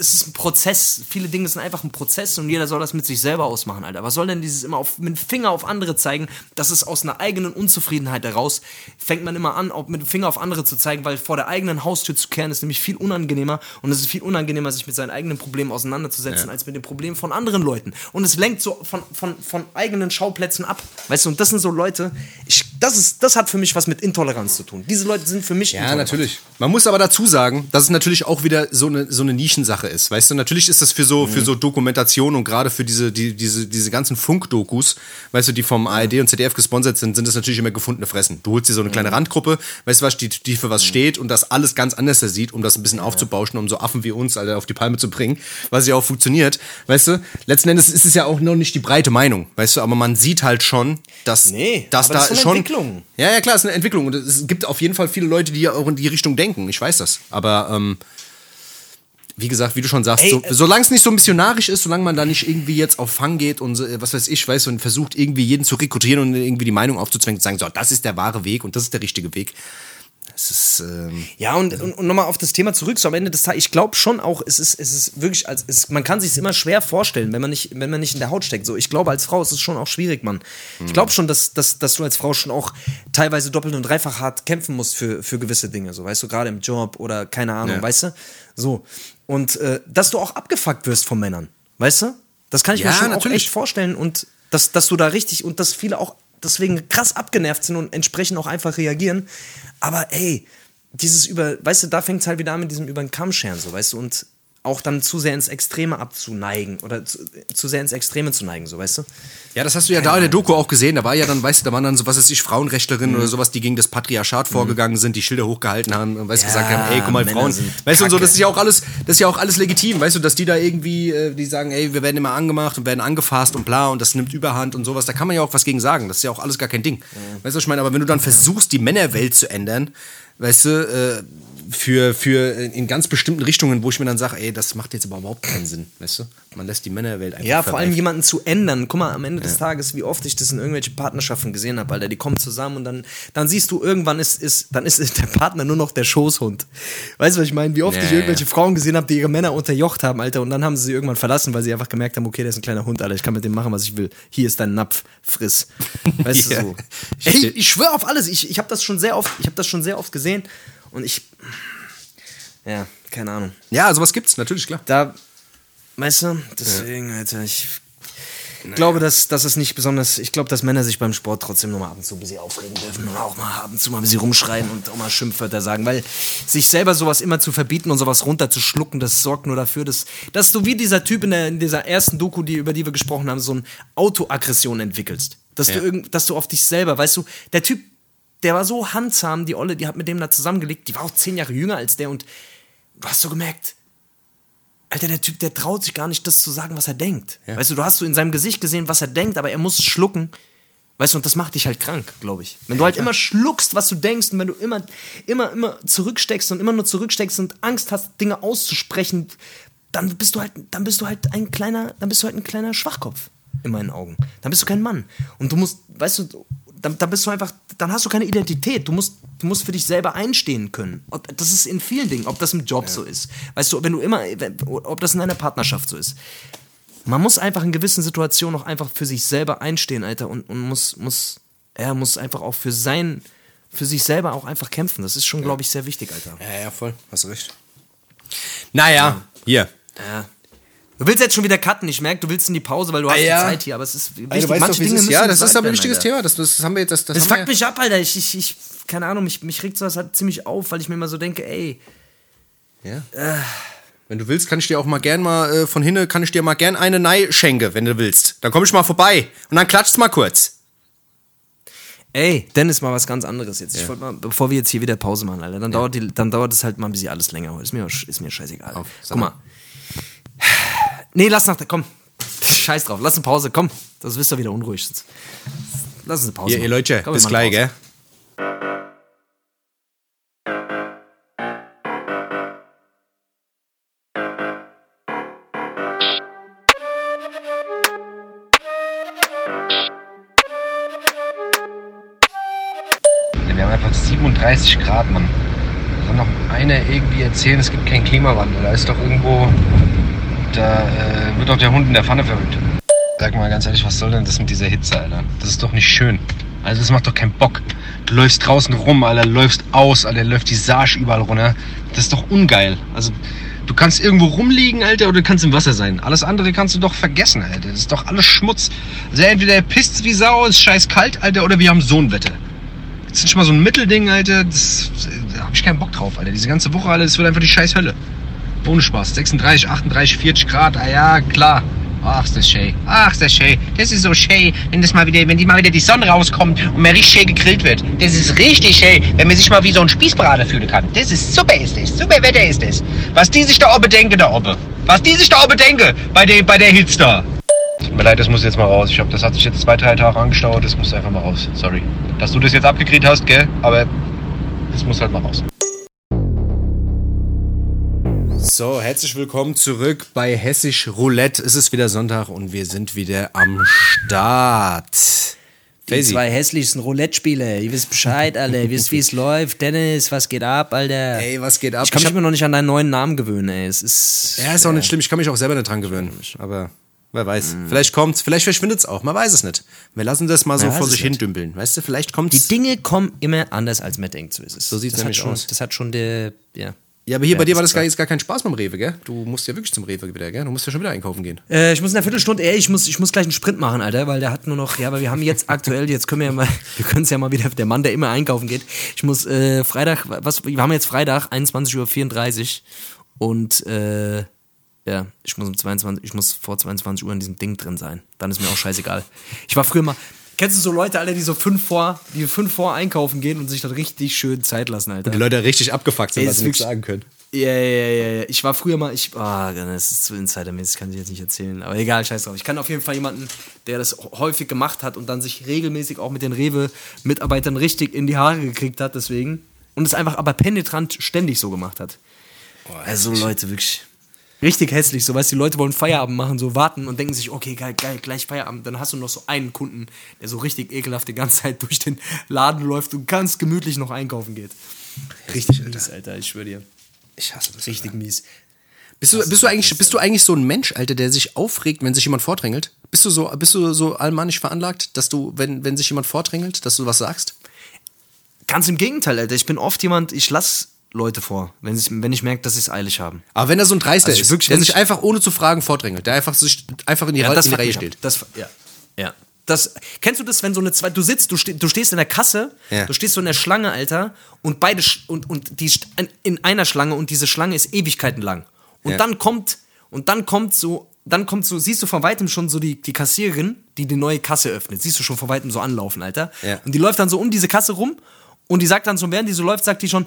es ist ein Prozess. Viele Dinge sind einfach ein Prozess und jeder soll das mit sich selber ausmachen, Alter. Was soll denn dieses immer auf, mit dem Finger auf andere zeigen? Das ist aus einer eigenen Unzufriedenheit heraus. Fängt man immer an, auch mit dem Finger auf andere zu zeigen, weil vor der eigenen Haustür zu kehren ist nämlich viel unangenehmer und es ist viel unangenehmer, sich mit seinen eigenen Problemen auseinanderzusetzen, als mit den Problemen von anderen Leuten. Und es lenkt so von, von, von eigenen Schauplätzen ab. Weißt du, und das sind so Leute, ich, das, ist, das hat für mich was mit Intoleranz zu tun. Diese Leute sind für mich Ja, natürlich. Man muss aber dazu sagen, dass es natürlich auch wieder so eine, so eine Nischensache ist. Weißt du, natürlich ist das für so, für so Dokumentation und gerade für diese, die, diese, diese ganzen Funkdokus, weißt du, die vom ARD und ZDF gesponsert sind, sind das natürlich immer gefundene Fressen. Du holst dir so eine kleine Randgruppe, weißt du was, die, die für was steht und das alles ganz anders sieht, um das ein bisschen aufzubauschen, um so Affen wie uns, Alter, auf die Palme zu bringen, was ja auch funktioniert. Weißt du, letzten Endes ist es ja auch noch nicht die breite Meinung, weißt du, aber man sieht halt schon, dass, Nee, dass da das ist eine schon. Entwicklung. Ja, ja, klar, es ist eine Entwicklung. Und es gibt auf jeden Fall viele Leute, die ja auch in die Richtung denken. Ich weiß das. Aber ähm, wie gesagt, wie du schon sagst, Ey, so, äh, solange es nicht so missionarisch ist, solange man da nicht irgendwie jetzt auf Fang geht und so, äh, was weiß ich, weißt du, und versucht irgendwie jeden zu rekrutieren und irgendwie die Meinung aufzuzwängen und sagen, so, das ist der wahre Weg und das ist der richtige Weg. Es ist, ähm, Ja, und, und, und nochmal auf das Thema zurück, so am Ende des Tages, ich glaube schon auch, es ist, es ist wirklich, als, es, man kann sich immer schwer vorstellen, wenn man, nicht, wenn man nicht in der Haut steckt. So, ich glaube, als Frau ist es schon auch schwierig, Mann. Ich glaube schon, dass, dass, dass du als Frau schon auch teilweise doppelt und dreifach hart kämpfen musst für, für gewisse Dinge, so, weißt du, gerade im Job oder keine Ahnung, Ja. weißt du? So. Und äh, dass du auch abgefuckt wirst von Männern, weißt du? Das kann ich mir Ja, schon auch natürlich. echt vorstellen und dass, dass du da richtig und dass viele auch deswegen krass abgenervt sind und entsprechend auch einfach reagieren. Aber ey, dieses über, weißt du, da fängt es halt wieder an mit diesem über den Kamm scheren, so, weißt du, und auch dann zu sehr ins Extreme abzuneigen oder zu, zu sehr ins Extreme zu neigen, so, weißt du? Ja, das hast du ja da in der Doku auch gesehen. Da war ja dann, weißt du, da waren dann so, was weiß ich, Frauenrechtlerinnen Mhm. oder sowas, die gegen das Patriarchat vorgegangen sind, die Schilder hochgehalten haben und weißt du, Ja, gesagt haben, ey, guck mal, Männer Frauen. Weißt du, und so, das ist ja auch alles, das ist ja auch alles legitim, weißt du, dass die da irgendwie, äh, die sagen, ey, wir werden immer angemacht und werden angefasst und bla und das nimmt Überhand und sowas. Da kann man ja auch was gegen sagen. Das ist ja auch alles gar kein Ding. Weißt du, was ich meine? Aber wenn du dann versuchst, die Männerwelt zu ändern, weißt du, äh, für, für in ganz bestimmten Richtungen, wo ich mir dann sage, ey, das macht jetzt aber überhaupt keinen Sinn, weißt du? Man lässt die Männerwelt einfach Ja, vor allem jemanden zu ändern. Guck mal, am Ende des Tages, wie oft ich das in irgendwelchen Partnerschaften gesehen habe, Alter, die kommen zusammen und dann, dann siehst du, irgendwann ist, ist, dann ist der Partner nur noch der Schoßhund. Weißt du, was ich meine? Wie oft Ja, ich ja. irgendwelche Frauen gesehen habe, die ihre Männer unterjocht haben, Alter, und dann haben sie sie irgendwann verlassen, weil sie einfach gemerkt haben, okay, der ist ein kleiner Hund, Alter, ich kann mit dem machen, was ich will. Hier ist dein Napf, friss. Weißt Ja. du so. Ich Ey, ich schwöre auf alles. Ich, ich habe das schon sehr oft, ich habe das schon sehr oft gesehen und ich, ja, keine Ahnung Ja, sowas gibt's, natürlich, klar. da, weißt du, deswegen, Alter, ich glaube, dass, dass es nicht besonders, ich glaube, dass Männer sich beim Sport trotzdem noch mal ab und zu ein bisschen aufregen dürfen und auch mal ab und zu mal ein bisschen rumschreien und auch mal Schimpfwörter sagen, weil sich selber sowas immer zu verbieten und sowas runterzuschlucken, das sorgt nur dafür, dass, dass du wie dieser Typ in, der, in dieser ersten Doku, die, über die wir gesprochen haben, so eine Autoaggression entwickelst. Dass, du irgend, dass du auf dich selber, weißt du, der Typ, der war so handsam, die Olle, die hat mit dem da zusammengelegt, die war auch zehn Jahre jünger als der und du hast so gemerkt, Alter, der Typ, der traut sich gar nicht, das zu sagen, was er denkt. Weißt du, du hast so in seinem Gesicht gesehen, was er denkt, aber er muss schlucken. Weißt du, und das macht dich halt krank, glaube ich. Wenn du halt immer schluckst, was du denkst, und wenn du immer, immer, immer zurücksteckst und immer nur zurücksteckst und Angst hast, Dinge auszusprechen, dann bist du halt, dann bist du halt ein kleiner, dann bist du halt ein kleiner Schwachkopf in meinen Augen. Dann bist du kein Mann. Und du musst, weißt du, dann, dann bist du einfach, dann hast du keine Identität. Du musst, du musst für dich selber einstehen können. Und das ist in vielen Dingen, ob das im Job so ist. Weißt du, wenn du immer, ob das in einer Partnerschaft so ist. Man muss einfach in gewissen Situationen auch einfach für sich selber einstehen, Alter, und, und muss, muss, er muss einfach auch für sein, für sich selber auch einfach kämpfen. Das ist schon, glaube ich, sehr wichtig, Alter. Ja, ja, voll. Hast recht. Naja, hier. Ja. Du willst jetzt schon wieder cutten, ich merke, du willst in die Pause, weil du hast Ah, ja. die Zeit hier, aber es ist wichtig. Weißt Manche doch, Dinge ist. müssen Ja, das ist aber ein wichtiges Alter. Thema. Das, das haben wir jetzt. Das, das, Das fuckt mich ab, Alter. Ich, ich, ich keine Ahnung, mich, mich regt sowas halt ziemlich auf, weil ich mir immer so denke, ey, Ja. Wenn du willst, kann ich dir auch mal gern mal äh, von hinne, kann ich dir mal gern eine Nei schenke, wenn du willst. Dann komm ich mal vorbei und dann klatscht's mal kurz. ey, Dennis, mal was ganz anderes jetzt. Ich wollte mal, bevor wir jetzt hier wieder Pause machen, Alter, dann, dauert, die, dann dauert es halt mal ein bisschen alles länger. Ist mir, ist mir scheißegal. Auf, sag Guck mal. Nee, lass nach der, komm. Scheiß drauf, lass eine Pause, komm. Das wirst du wieder unruhig. Lass uns eine Pause Ihr, ihr. Leute, Komm, wir bis gleich, gell? Wir haben einfach 37 Grad, Mann. Kann noch einer irgendwie erzählen, es gibt keinen Klimawandel. Da ist doch irgendwo. Da äh, wird doch der Hund in der Pfanne verrückt. Sag mal ganz ehrlich, was soll denn das mit dieser Hitze, Alter? Das ist doch nicht schön. Also das macht doch keinen Bock. Du läufst draußen rum, Alter, läufst aus, Alter, läuft die Sage überall runter. Das ist doch ungeil. Also du kannst irgendwo rumliegen, Alter, oder du kannst im Wasser sein. Alles andere kannst du doch vergessen, Alter. Das ist doch alles Schmutz. Also entweder er pisst wie Sau, ist scheiß kalt, Alter, oder wir haben so ein Wetter. Das ist nicht mal so ein Mittelding, Alter. Das, da hab ich keinen Bock drauf, Alter. Diese ganze Woche, Alter, das wird einfach die scheiß Hölle. Ohne Spaß. 36, 38, 40 Grad. Ah ja, klar. Ach, ist das schön. Ach, ist das schön. Das ist so schön, wenn das mal wieder, wenn die mal wieder die Sonne rauskommt und mal richtig schön gegrillt wird. Das ist richtig schön, wenn man sich mal wie so ein Spießbrater fühlen kann. Das ist super, ist das. Super Wetter ist das. Was die sich da oben denken, da oben. Was die sich da oben denken, bei der, bei der Hitze da. Tut mir leid, das muss jetzt mal raus. Ich hab, das hat sich jetzt zwei, drei Tage angestaut. Das muss einfach mal raus. Sorry. Dass du das jetzt abgekriegt hast, gell? Aber das muss halt mal raus. So, herzlich willkommen zurück bei Hessisch Roulette. Es ist wieder Sonntag und wir sind wieder am Start. Die Faisy. zwei hässlichsten Roulette-Spieler. Ihr wisst Bescheid, Alter. Ihr wisst, wie es läuft. Dennis, was geht ab, Alter? Ey, was geht ab? Ich kann Ich mich immer noch nicht an deinen neuen Namen gewöhnen, ey. Es ist. Ja, ist auch nicht schlimm. Ich kann mich auch selber nicht dran gewöhnen. Aber wer weiß. Vielleicht kommt's, vielleicht verschwindet's auch. Man weiß es nicht. Wir lassen das mal so vor es sich hin dümpeln. Weißt du, vielleicht Die kommt's. Dinge kommen immer anders, als man denkt, so ist es. So sieht's das nämlich schon, aus. Das hat schon der. Ja. Ja, aber hier bei dir war das gar, jetzt gar kein Spaß beim Rewe, gell? Du musst ja wirklich zum Rewe wieder, gell? Du musst ja schon wieder einkaufen gehen. Äh, ich muss in einer Viertelstunde, ey, ich muss, ich muss gleich einen Sprint machen, Alter, weil der hat nur noch, ja, aber wir haben jetzt aktuell, jetzt können wir ja mal, wir können es ja mal wieder, der Mann, der immer einkaufen geht. Ich muss äh, Freitag, was, wir haben jetzt Freitag, 21.34 Uhr und äh, ja, ich muss um 22, ich muss vor 22 Uhr in diesem Ding drin sein. Dann ist mir auch scheißegal. Ich war früher mal, kennst du so Leute, Alter, die so fünf vor, die fünf vor einkaufen gehen und sich dann richtig schön Zeit lassen, Alter. Die Leute richtig abgefuckt sind, Ey, weil sie nichts sagen können. Ja, ja, ja, ja. Ich war früher mal, ich, ah, das ist zu insidermäßig, kann ich jetzt nicht erzählen. Aber egal, scheiß drauf. Ich kann auf jeden Fall jemanden, der das häufig gemacht hat und dann sich regelmäßig auch mit den Rewe-Mitarbeitern richtig in die Haare gekriegt hat, deswegen. Und es einfach aber penetrant ständig so gemacht hat. also Leute, wirklich. Richtig hässlich, so weißt du, die Leute wollen Feierabend machen, so warten und denken sich, okay, geil, geil, gleich Feierabend. Dann hast du noch so einen Kunden, der so richtig ekelhaft die ganze Zeit durch den Laden läuft und ganz gemütlich noch einkaufen geht. Richtig mies, Alter, ich schwöre dir. Ich hasse das. Richtig mies. Bist du, bist, du eigentlich, bist du eigentlich so ein Mensch, Alter, der sich aufregt, wenn sich jemand vordrängelt? Bist du so, bist du so allmannisch veranlagt, dass du, wenn, wenn sich jemand vordrängelt, dass du was sagst? Ganz im Gegenteil, Alter. Ich bin oft jemand, ich lass Leute vor, wenn, ich, wenn ich merke, dass sie es eilig haben. Aber wenn er so ein Dreister Also ich ist, wirklich, der sich ich- einfach ohne zu fragen vordrängelt, der einfach sich einfach in die, Ra- in die Reihe steht. Das, ja. ja. Das, kennst du das, wenn so eine zwei, du sitzt, du, ste, du stehst in der Kasse, Ja. du stehst so in der Schlange, Alter, und beide, Sch- und, und die st- in einer Schlange und diese Schlange ist Ewigkeiten lang. Und Ja. dann kommt, und dann kommt so, dann kommt so, siehst du von weitem schon so die, die Kassiererin, die die neue Kasse öffnet, siehst du schon von weitem so anlaufen, Alter. Ja. Und die läuft dann so um diese Kasse rum und die sagt dann so, während die so läuft, sagt die schon,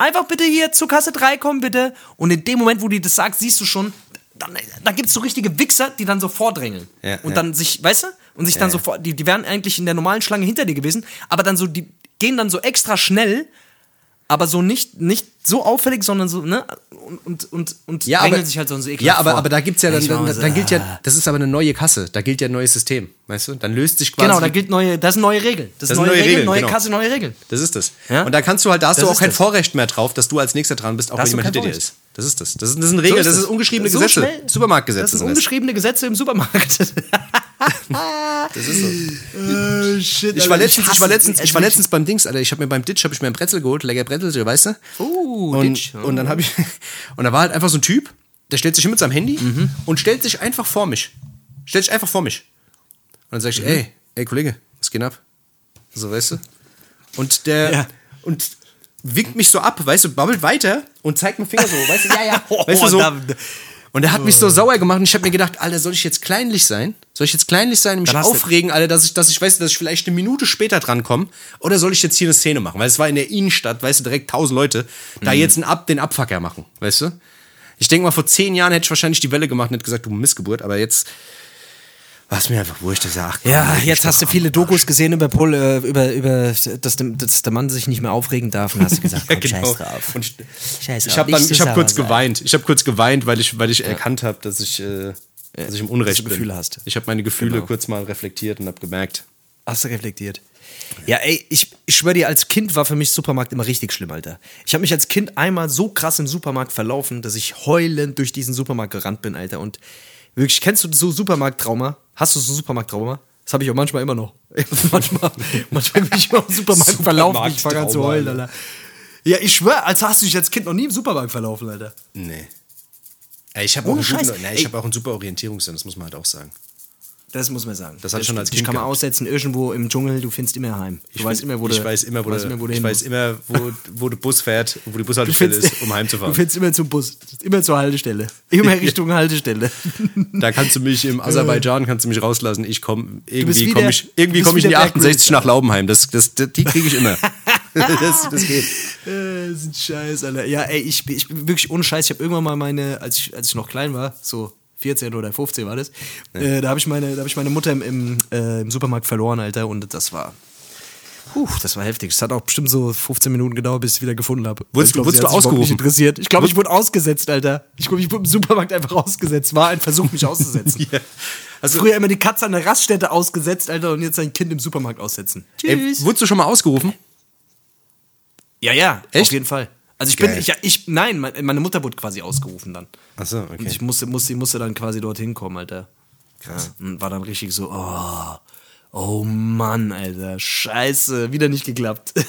einfach bitte hier zur Kasse 3 kommen, bitte. Und in dem Moment, wo die das sagt, siehst du schon, dann, dann gibt es so richtige Wichser, die dann so vordrängeln. Ja, und ja. dann sich, weißt du? Und sich dann Ja, so vor, die, die wären eigentlich in der normalen Schlange hinter dir gewesen, aber dann so, die gehen dann so extra schnell, aber so nicht, nicht so auffällig, sondern so, ne? Und, und, und, und Ja, aber, sich halt so, so ekelhaft ja, aber, vor. aber da gibt's ja dann, dann, so, dann gilt ah. ja, das ist aber eine neue Kasse, da gilt ja ein neues System, weißt du? Dann löst sich quasi. Genau, da gilt neue, das sind neue Regeln. Das, Das sind neue, neue Regeln, Regeln, neue genau. Kasse, neue Regeln. Das ist das. Ja? Und da kannst du halt, da hast Das du auch kein das. Vorrecht mehr drauf, dass du als nächster dran bist, auch Da wenn jemand hinter dir ist. Das ist das. Das, ist, das sind Regeln, das, ist ungeschriebene So Gesetze. schnell. Supermarktgesetze Das sind ungeschriebene Gesetze im Supermarkt. Das ist so. shit, Ich war letztens, ich war letztens, ich war letztens beim Dings, Alter. Ich habe mir beim Ditch habe ich mir ein Brezel geholt, lecker Brezel, weißt du? Uh, und, Ditch. und dann habe ich und da war halt einfach so ein Typ, der stellt sich hin mit seinem Handy und stellt sich einfach vor mich. Stellt sich einfach vor mich. Und dann sag ich, ey, ey Kollege, was geht ab? So, weißt du? Und der Ja. und winkt mich so ab, weißt du, babbelt weiter und zeigt mit dem Finger so, weißt du, ja, ja, weißt du so. da- Und er hat mich so sauer gemacht und ich habe mir gedacht, Alter, soll ich jetzt kleinlich sein? Soll ich jetzt kleinlich sein und mich aufregen, Alter, dass ich, dass ich weiß, dass ich vielleicht eine Minute später drankomme? Oder soll ich jetzt hier eine Szene machen? Weil es war in der Innenstadt, weißt du, direkt tausend Leute, da Mhm. jetzt einen Ab, den Abfucker machen, weißt du? Ich denke mal, vor zehn Jahren hätte ich wahrscheinlich die Welle gemacht und hätte gesagt, du Missgeburt, aber jetzt war es mir einfach wurscht. Ich sag, ach, komm, Ja, jetzt hast du viele. Dokus gesehen über, Pol, äh, über, über dass, dass der Mann sich nicht mehr aufregen darf und hast du gesagt, Ja, komm, genau. scheiß drauf. Und ich, Scheiß ich habe so habe kurz sein. geweint. Ich habe kurz geweint, weil ich, weil ich erkannt habe, dass ich, äh, dass ich im Unrecht dass bin. Gefühle hast. Ich habe meine Gefühle Genau. kurz mal reflektiert und habe gemerkt, Hast du reflektiert? Ja, ey, ich, ich schwöre dir, als Kind war für mich Supermarkt immer richtig schlimm, Alter. Ich habe mich als Kind einmal so krass im Supermarkt verlaufen, dass ich heulend durch diesen Supermarkt gerannt bin, Alter. Und wirklich, kennst du so Supermarkttrauma? Hast du so Supermarkttrauma? Das habe ich auch manchmal immer noch. manchmal, manchmal bin ich immer im Supermarkt verlaufen. Ich fange an zu heulen, Alter. Ja, ich schwöre, als hast du dich als Kind noch nie im Supermarkt verlaufen, Alter. nee. Ich habe auch, einen guten- ich hab auch einen super Orientierungssinn, das muss man halt auch sagen. Das muss man sagen. Das hatte ich schon als. Kind Dich kann man gehabt. aussetzen, irgendwo im Dschungel, du findest immer heim. Du Ich weißt immer, wo du ich weiß immer, wo, der, immer, wo du ich weiß immer, wo, wo der Bus fährt, wo die Du Bushaltestelle findest, ist, um du heimzufahren. findest immer zum Bus, immer zur Haltestelle. Immer Richtung Haltestelle. Da kannst du mich im Aserbaidschan kannst du mich rauslassen. Ich komme irgendwie wie komme ich irgendwie du komme ich in die der Bear 68 Grylls, nach Laubenheim. Das, das, das die kriege ich immer. das, das geht. Äh, das ist ein Scheiß, Alter. Ja, ey, ich, bin- ich bin wirklich ohne Scheiß. Ich habe irgendwann mal meine, als ich, als ich noch klein war, so 14 oder 15 war das, äh, da habe ich, meine- da hab ich meine Mutter im, im, äh, im Supermarkt verloren, Alter. Und das war. Puh, das war heftig. Es hat auch bestimmt so 15 Minuten gedauert, bis ich es wieder gefunden habe. Wurdest glaub, wurdest du ausgerufen? Interessiert. Ich glaube, ich wurde ausgesetzt, Alter. Ich glaube, ich wurde im Supermarkt einfach ausgesetzt. War ein Versuch, mich auszusetzen. Also früher immer die Katze an der Raststätte ausgesetzt, Alter, und jetzt ein Kind im Supermarkt aussetzen. Ey, Tschüss. wurdest du schon mal ausgerufen? ja, ja, Echt? auf jeden Fall. Also ich Geil. bin, ich, ich, nein, mein- meine Mutter wurde quasi ausgerufen dann. Achso, Und ich musste, musste, musste dann quasi dorthin kommen, Alter. Krass. Und war dann richtig so, oh, oh Mann, Alter, scheiße, wieder nicht geklappt.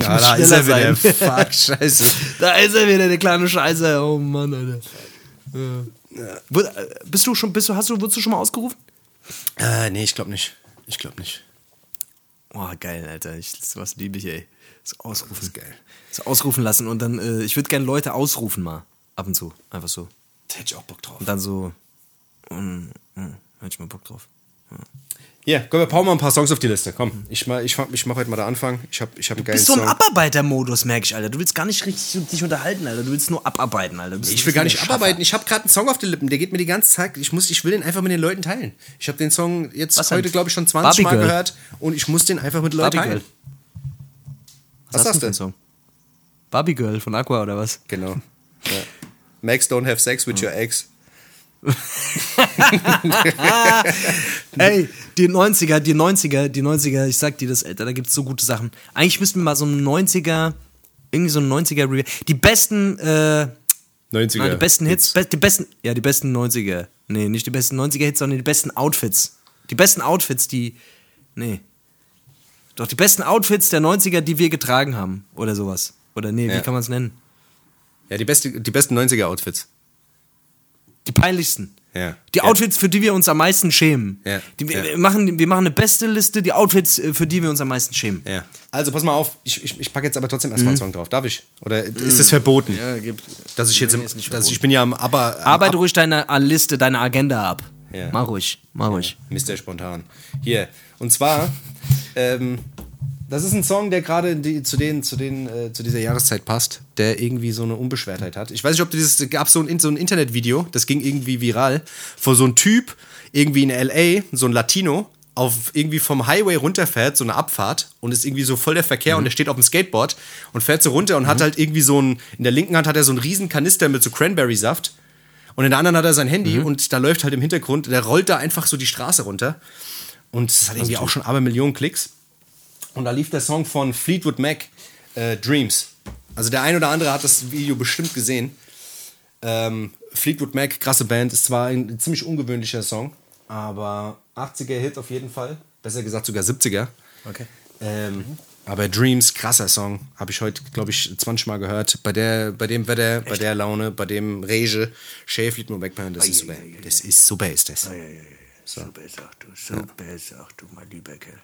Ja, da ist er wieder. Fuck, scheiße. Da ist er wieder, der kleine Scheiße. Oh Mann, Alter. Ja. Äh, Bist du schon, bist du, hast du, wurdest du schon mal ausgerufen? Äh, nee, ich glaube nicht. Ich glaube nicht. Oh, geil, Alter. Ich, was liebe ich, ey. Das Ausrufen. Das ist geil. Das Ausrufen lassen und dann, äh, ich würde gerne Leute ausrufen mal. Ab und zu. Einfach so. Da hätte ich auch Bock drauf. Und dann so, mm, mm, hätte ich mal Bock drauf. Hier, komm, wir pauen mal ein paar Songs auf die Liste. Komm, ich mach, ich, ich mach heute mal den Anfang. Ich hab, ich hab einen geilen bist so im Abarbeiter-Modus, merke ich, Alter. Du willst gar nicht richtig dich unterhalten, Alter. Du willst nur abarbeiten, Alter. Ich ein will gar nicht richtiger abarbeiten. Ich habe gerade einen Song auf den Lippen. Der geht mir die ganze Zeit. Ich muss, ich will den einfach mit den Leuten teilen. Ich habe den Song jetzt Was heute, glaube ich, schon 20 Barbie Mal Girl. gehört und ich muss den einfach mit Leuten Barbie teilen. Girl. Was hast sagst du du? Song? Barbie Girl von Aqua oder was? Genau. Ja. Max don't have sex with your ex. Ey, die 90er, die 90er, die 90er, ich sag dir das, Alter, da gibt's so gute Sachen. Eigentlich müssten wir mal so einen 90er, irgendwie so einen 90er Review. Die besten, äh, 90er. nein, die besten Hits, be die besten, ja, die besten 90er. Nee, nicht die besten 90er Hits, sondern die besten Outfits. Die besten Outfits, die, nee. Doch, die besten Outfits der 90er, die wir getragen haben. Oder sowas. Oder nee, Ja. wie kann man es nennen? Ja, die, beste, die besten 90er-Outfits. Die peinlichsten. Ja. Die Ja. Outfits, für die wir uns am meisten schämen. Ja. Die, wir, Ja. machen, wir machen eine beste Liste, die Outfits, äh, für die wir uns am meisten schämen. Ja. Also pass mal auf, ich, ich, ich packe jetzt aber trotzdem erstmal einen Song drauf. Darf ich? Oder ist es verboten? Mhm. Ja, gibt. Dass ich jetzt im, dass ich bin ja am aber Arbeite ruhig deine äh, Liste, deine Agenda ab. Ja. Mach ruhig, mach ruhig. Mr. Spontan. Hier. Und zwar, ähm, das ist ein Song, der gerade die, zu, den, zu, den, äh, zu dieser Jahreszeit passt, der irgendwie so eine Unbeschwertheit hat. Ich weiß nicht, ob du dieses, gab so ein, so ein Internetvideo, das ging irgendwie viral, wo so ein Typ irgendwie in L.A., so ein Latino, auf irgendwie vom Highway runterfährt, so eine Abfahrt, und ist irgendwie so voll der Verkehr und der steht auf dem Skateboard und fährt so runter und hat halt irgendwie so ein, in der linken Hand hat er so einen riesen Kanister mit so Cranberry-Saft und in der anderen hat er sein Handy und da läuft halt im Hintergrund, der rollt da einfach so die Straße runter. Und es hat irgendwie auch schon aber Millionen Klicks. Und da lief der Song von Fleetwood Mac, äh, Dreams. Also der ein oder andere hat das Video bestimmt gesehen. Ähm, Fleetwood Mac, krasse Band, ist zwar ein ziemlich ungewöhnlicher Song, aber 80er Hit auf jeden Fall. Besser gesagt sogar 70er. Okay. Ähm, aber Dreams, krasser Song. Habe ich heute, glaube ich, 20 Mal gehört. Bei, der, bei dem Wetter, bei der Laune, bei dem Rege. Shea Fleetwood Mac Band, das ist super. Das ist super, ist das. Super, sag du, super, sag du, mein lieber Kerl.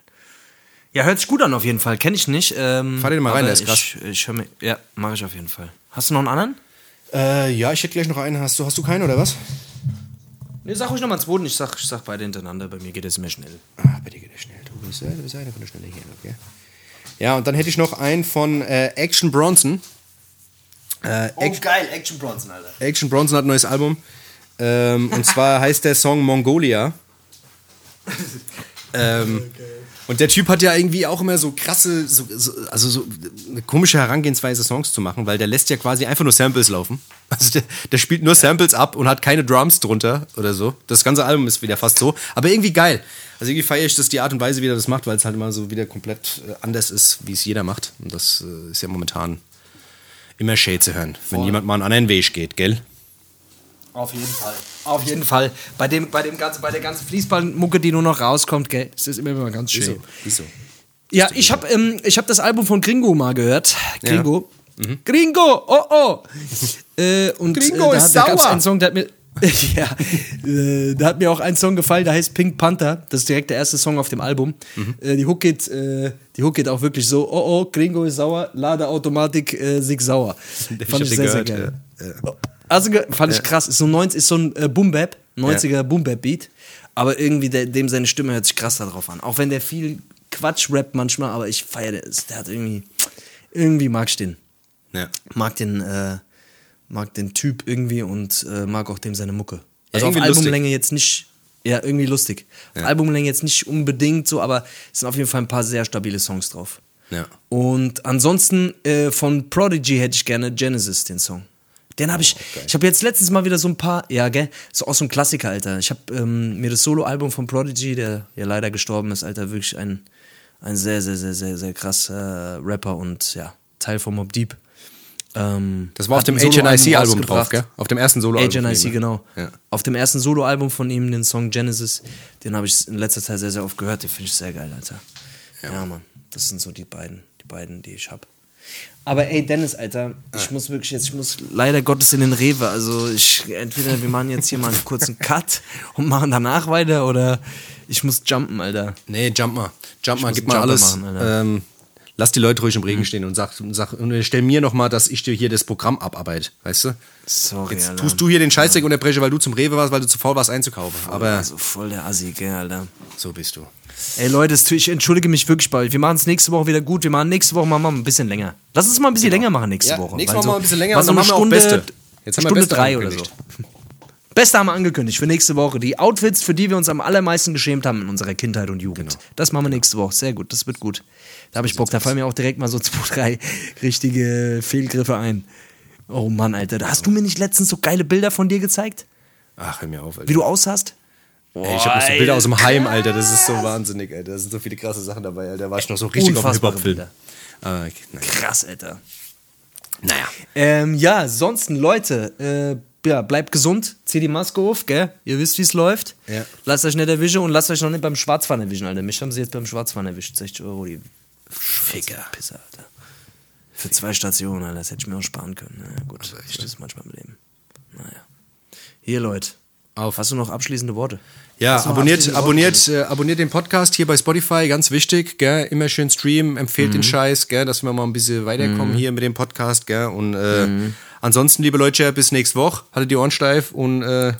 Ja, hört sich gut an auf jeden Fall. Kenne ich nicht. Ähm, Fahr den mal rein, der ist krass. Ich, ich hör mir, ja, mache ich auf jeden Fall. Hast du noch einen anderen? Äh, ja, ich hätte gleich noch einen. Hast du, hast du keinen oder was? Nee, sag ruhig nochmal einen zweiten. Ich sag, ich sag beide hintereinander. Bei mir geht es immer schnell. Ah, bei dir geht er schnell. Du bist, äh, du bist einer von der Schnelle hier, okay? Ja, und dann hätte ich noch einen von äh, Action Bronson. Äh, Action, geil. Action Bronson, Alter. Action Bronson hat ein neues Album. Ähm, und zwar heißt der Song Mongolia. Ähm, und der Typ hat ja irgendwie auch immer so krasse, so, so, also so eine komische Herangehensweise, Songs zu machen, weil der lässt ja quasi einfach nur Samples laufen. Also der, der spielt nur Samples ab und hat keine Drums drunter oder so. Das ganze Album ist wieder fast so, aber irgendwie geil. Also irgendwie feiere ich das die Art und Weise, wie er das macht, weil es halt immer so wieder komplett äh, anders ist, wie es jeder macht. Und das äh, ist ja momentan immer schön zu hören, wenn jemand mal einen anderen Weg geht, gell? Auf jeden Fall. Auf jeden Fall. Bei, dem, bei, dem ganzen, bei der ganzen Fließbandmucke, die nur noch rauskommt, gell, das ist immer, immer ganz schön. Ist so. Ist so. Ja, ich habe ähm, ich hab das Album von Gringo mal gehört. Gringo. Mhm. Gringo, oh oh. äh, und Gringo äh, da, ist da sauer. einen Song, der hat mir. ja, äh, da hat mir auch ein Song gefallen, der heißt Pink Panther. Das ist direkt der erste Song auf dem Album. Mhm. Äh, die, Hook geht, äh, die Hook geht auch wirklich so: Oh oh, Gringo ist sauer, Ladeautomatik, äh, sig sauer. Ich Fand ich sehr, sehr gehört, geil. Also fand ich krass. Ist so, 90, ist so ein äh, Boom Bap, 90er Boom Bap Beat. Aber irgendwie der, dem seine Stimme hört sich krass darauf an. Auch wenn der viel Quatsch rappt manchmal, aber ich feiere das. Der hat irgendwie. Irgendwie mag ich den. Ja. Mag den, äh, mag den Typ irgendwie und äh, mag auch dem seine Mucke. Also auf lustig. Albumlänge jetzt nicht. Ja, irgendwie lustig. Albumlänge jetzt nicht unbedingt so, aber es sind auf jeden Fall ein paar sehr stabile Songs drauf. Ja. Und ansonsten äh, von Prodigy hätte ich gerne Genesis, den Song. Den habe ich. ich habe jetzt letztens mal wieder so ein paar, ja, gell, so auch so ein Klassiker, Alter. Ich habe ähm, mir das Soloalbum von Prodigy, der ja leider gestorben ist, Alter, wirklich ein, ein sehr, sehr, sehr, sehr, sehr krasser Rapper und ja, Teil von Mob Deep. Ähm, Das war auf dem HNIC-Album drauf, gell? Auf dem ersten Soloalbum. HNIC, ne? genau. Ja. Auf dem ersten Soloalbum von ihm, den Song Genesis, den habe ich in letzter Zeit sehr, sehr oft gehört. Den finde ich sehr geil, Alter. Ja. Mann. Das sind so die beiden, die beiden, die ich habe. Aber ey, Dennis, Alter, ich muss wirklich jetzt, ich muss leider Gottes in den Rewe. Also ich, entweder wir machen jetzt hier mal einen kurzen Cut und machen danach weiter oder ich muss jumpen, Alter. Nee, jump mal. Jump mal, gib mal alles. machen, ähm, lass die Leute ruhig im Regen stehen und sag, und sag und stell mir noch mal, dass ich dir hier das Programm abarbeite, weißt du? Sorry, Jetzt Alter. tust du hier den Scheißdreck unterbrechen, weil du zum Rewe warst, weil du zu faul warst einzukaufen. Aber also voll der Assi, gell, Alter. so bist du. Ey Leute, ich entschuldige mich wirklich bald. Wir machen es nächste Woche wieder gut. Wir machen nächste Woche mal, mal ein bisschen länger. Lass uns mal ein bisschen länger machen nächste Ja, Woche. nächstes Weil Mal mal ein bisschen länger so dann eine machen wir auch Stunde, Beste. Jetzt haben wir Stunde drei oder so. Beste haben wir angekündigt für nächste Woche. Die Outfits, für die wir uns am allermeisten geschämt haben in unserer Kindheit und Jugend. Genau. Das machen wir nächste Woche. Sehr gut, das wird gut. Da habe ich Bock. Da fallen mir auch direkt mal so zwei, drei richtige Fehlgriffe ein. Oh Mann, Alter. Hast du mir nicht letztens so geile Bilder von dir gezeigt? Ach, hör mir auf, Alter. Wie du aussahst? Ey, ich habe noch so Bilder aus dem Heim, Alter. Das ist so wahnsinnig, Alter. Da sind so viele krasse Sachen dabei, Alter. Da war ich noch so richtig auf dem Hip-Hop-Film. Ah, okay, naja. Krass, Alter. naja. Ähm, ja, ansonsten, Leute, äh, ja, bleibt gesund, zieht die Maske auf, gell? Ihr wisst, wie es läuft. Ja. Lasst euch nicht erwischen und lasst euch noch nicht beim Schwarzfahren erwischen, Alter. Mich haben sie jetzt beim Schwarzfahren erwischt. 60 Euro, die Ficker. Pisser, Alter. Für zwei Stationen, Alter. Das hätte ich mir auch sparen können. Naja, gut, so ist das manchmal im Leben. Naja. Hier, Leute. Auf. Hast du noch abschließende Worte? Ja, du abonniert, abonniert, äh, abonniert den Podcast hier bei Spotify, ganz wichtig, gell? Immer schön streamen, empfehlt Mhm. den Scheiß, gell? Dass wir mal ein bisschen weiterkommen hier mit dem Podcast, gell? Und äh, Mhm. ansonsten, liebe Leute, bis nächste Woche. Haltet die Ohren steif und äh,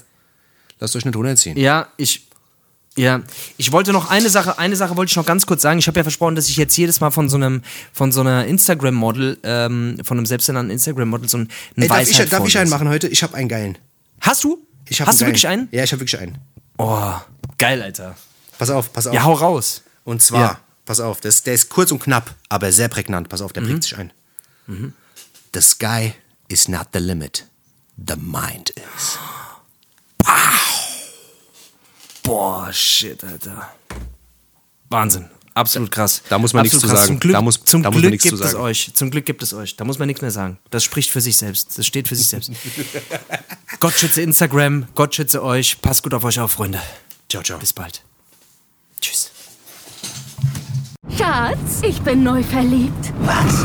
lasst euch nicht runterziehen. Ja, ich. Ja, ich wollte noch eine Sache, eine Sache wollte ich noch ganz kurz sagen. Ich habe ja versprochen, dass ich jetzt jedes Mal von so einem, von so einer Instagram-Model, ähm, von einem selbsternannten Instagram-Model so ein, einen Ey, darf, ich, Weisheit darf ich einen machen heute? Ich habe einen geilen. Hast du? Ich hab Hast du einen wirklich geilen. einen? Ja, ich habe wirklich einen. Oh, geil, Alter. Pass auf, pass auf. Ja, hau raus. Und zwar, Ja. pass auf, das, der ist kurz und knapp, aber sehr prägnant. Pass auf, der Mhm. prägt sich ein. The sky is not the limit. The mind is. Boah, shit, Alter. Wahnsinn. Absolut krass. Da muss man nichts Absolut zu krass. sagen. Zum Glück, Da muss- zum da muss Glück nichts zu gibt es euch. Zum Glück gibt es euch. Da muss man nichts mehr sagen. Das spricht für sich selbst. Das steht für sich selbst. Gott schütze Instagram. Gott schütze euch. Passt gut auf euch auf, Freunde. Ciao, ciao. Bis bald. Tschüss. Schatz, ich bin neu verliebt. Was?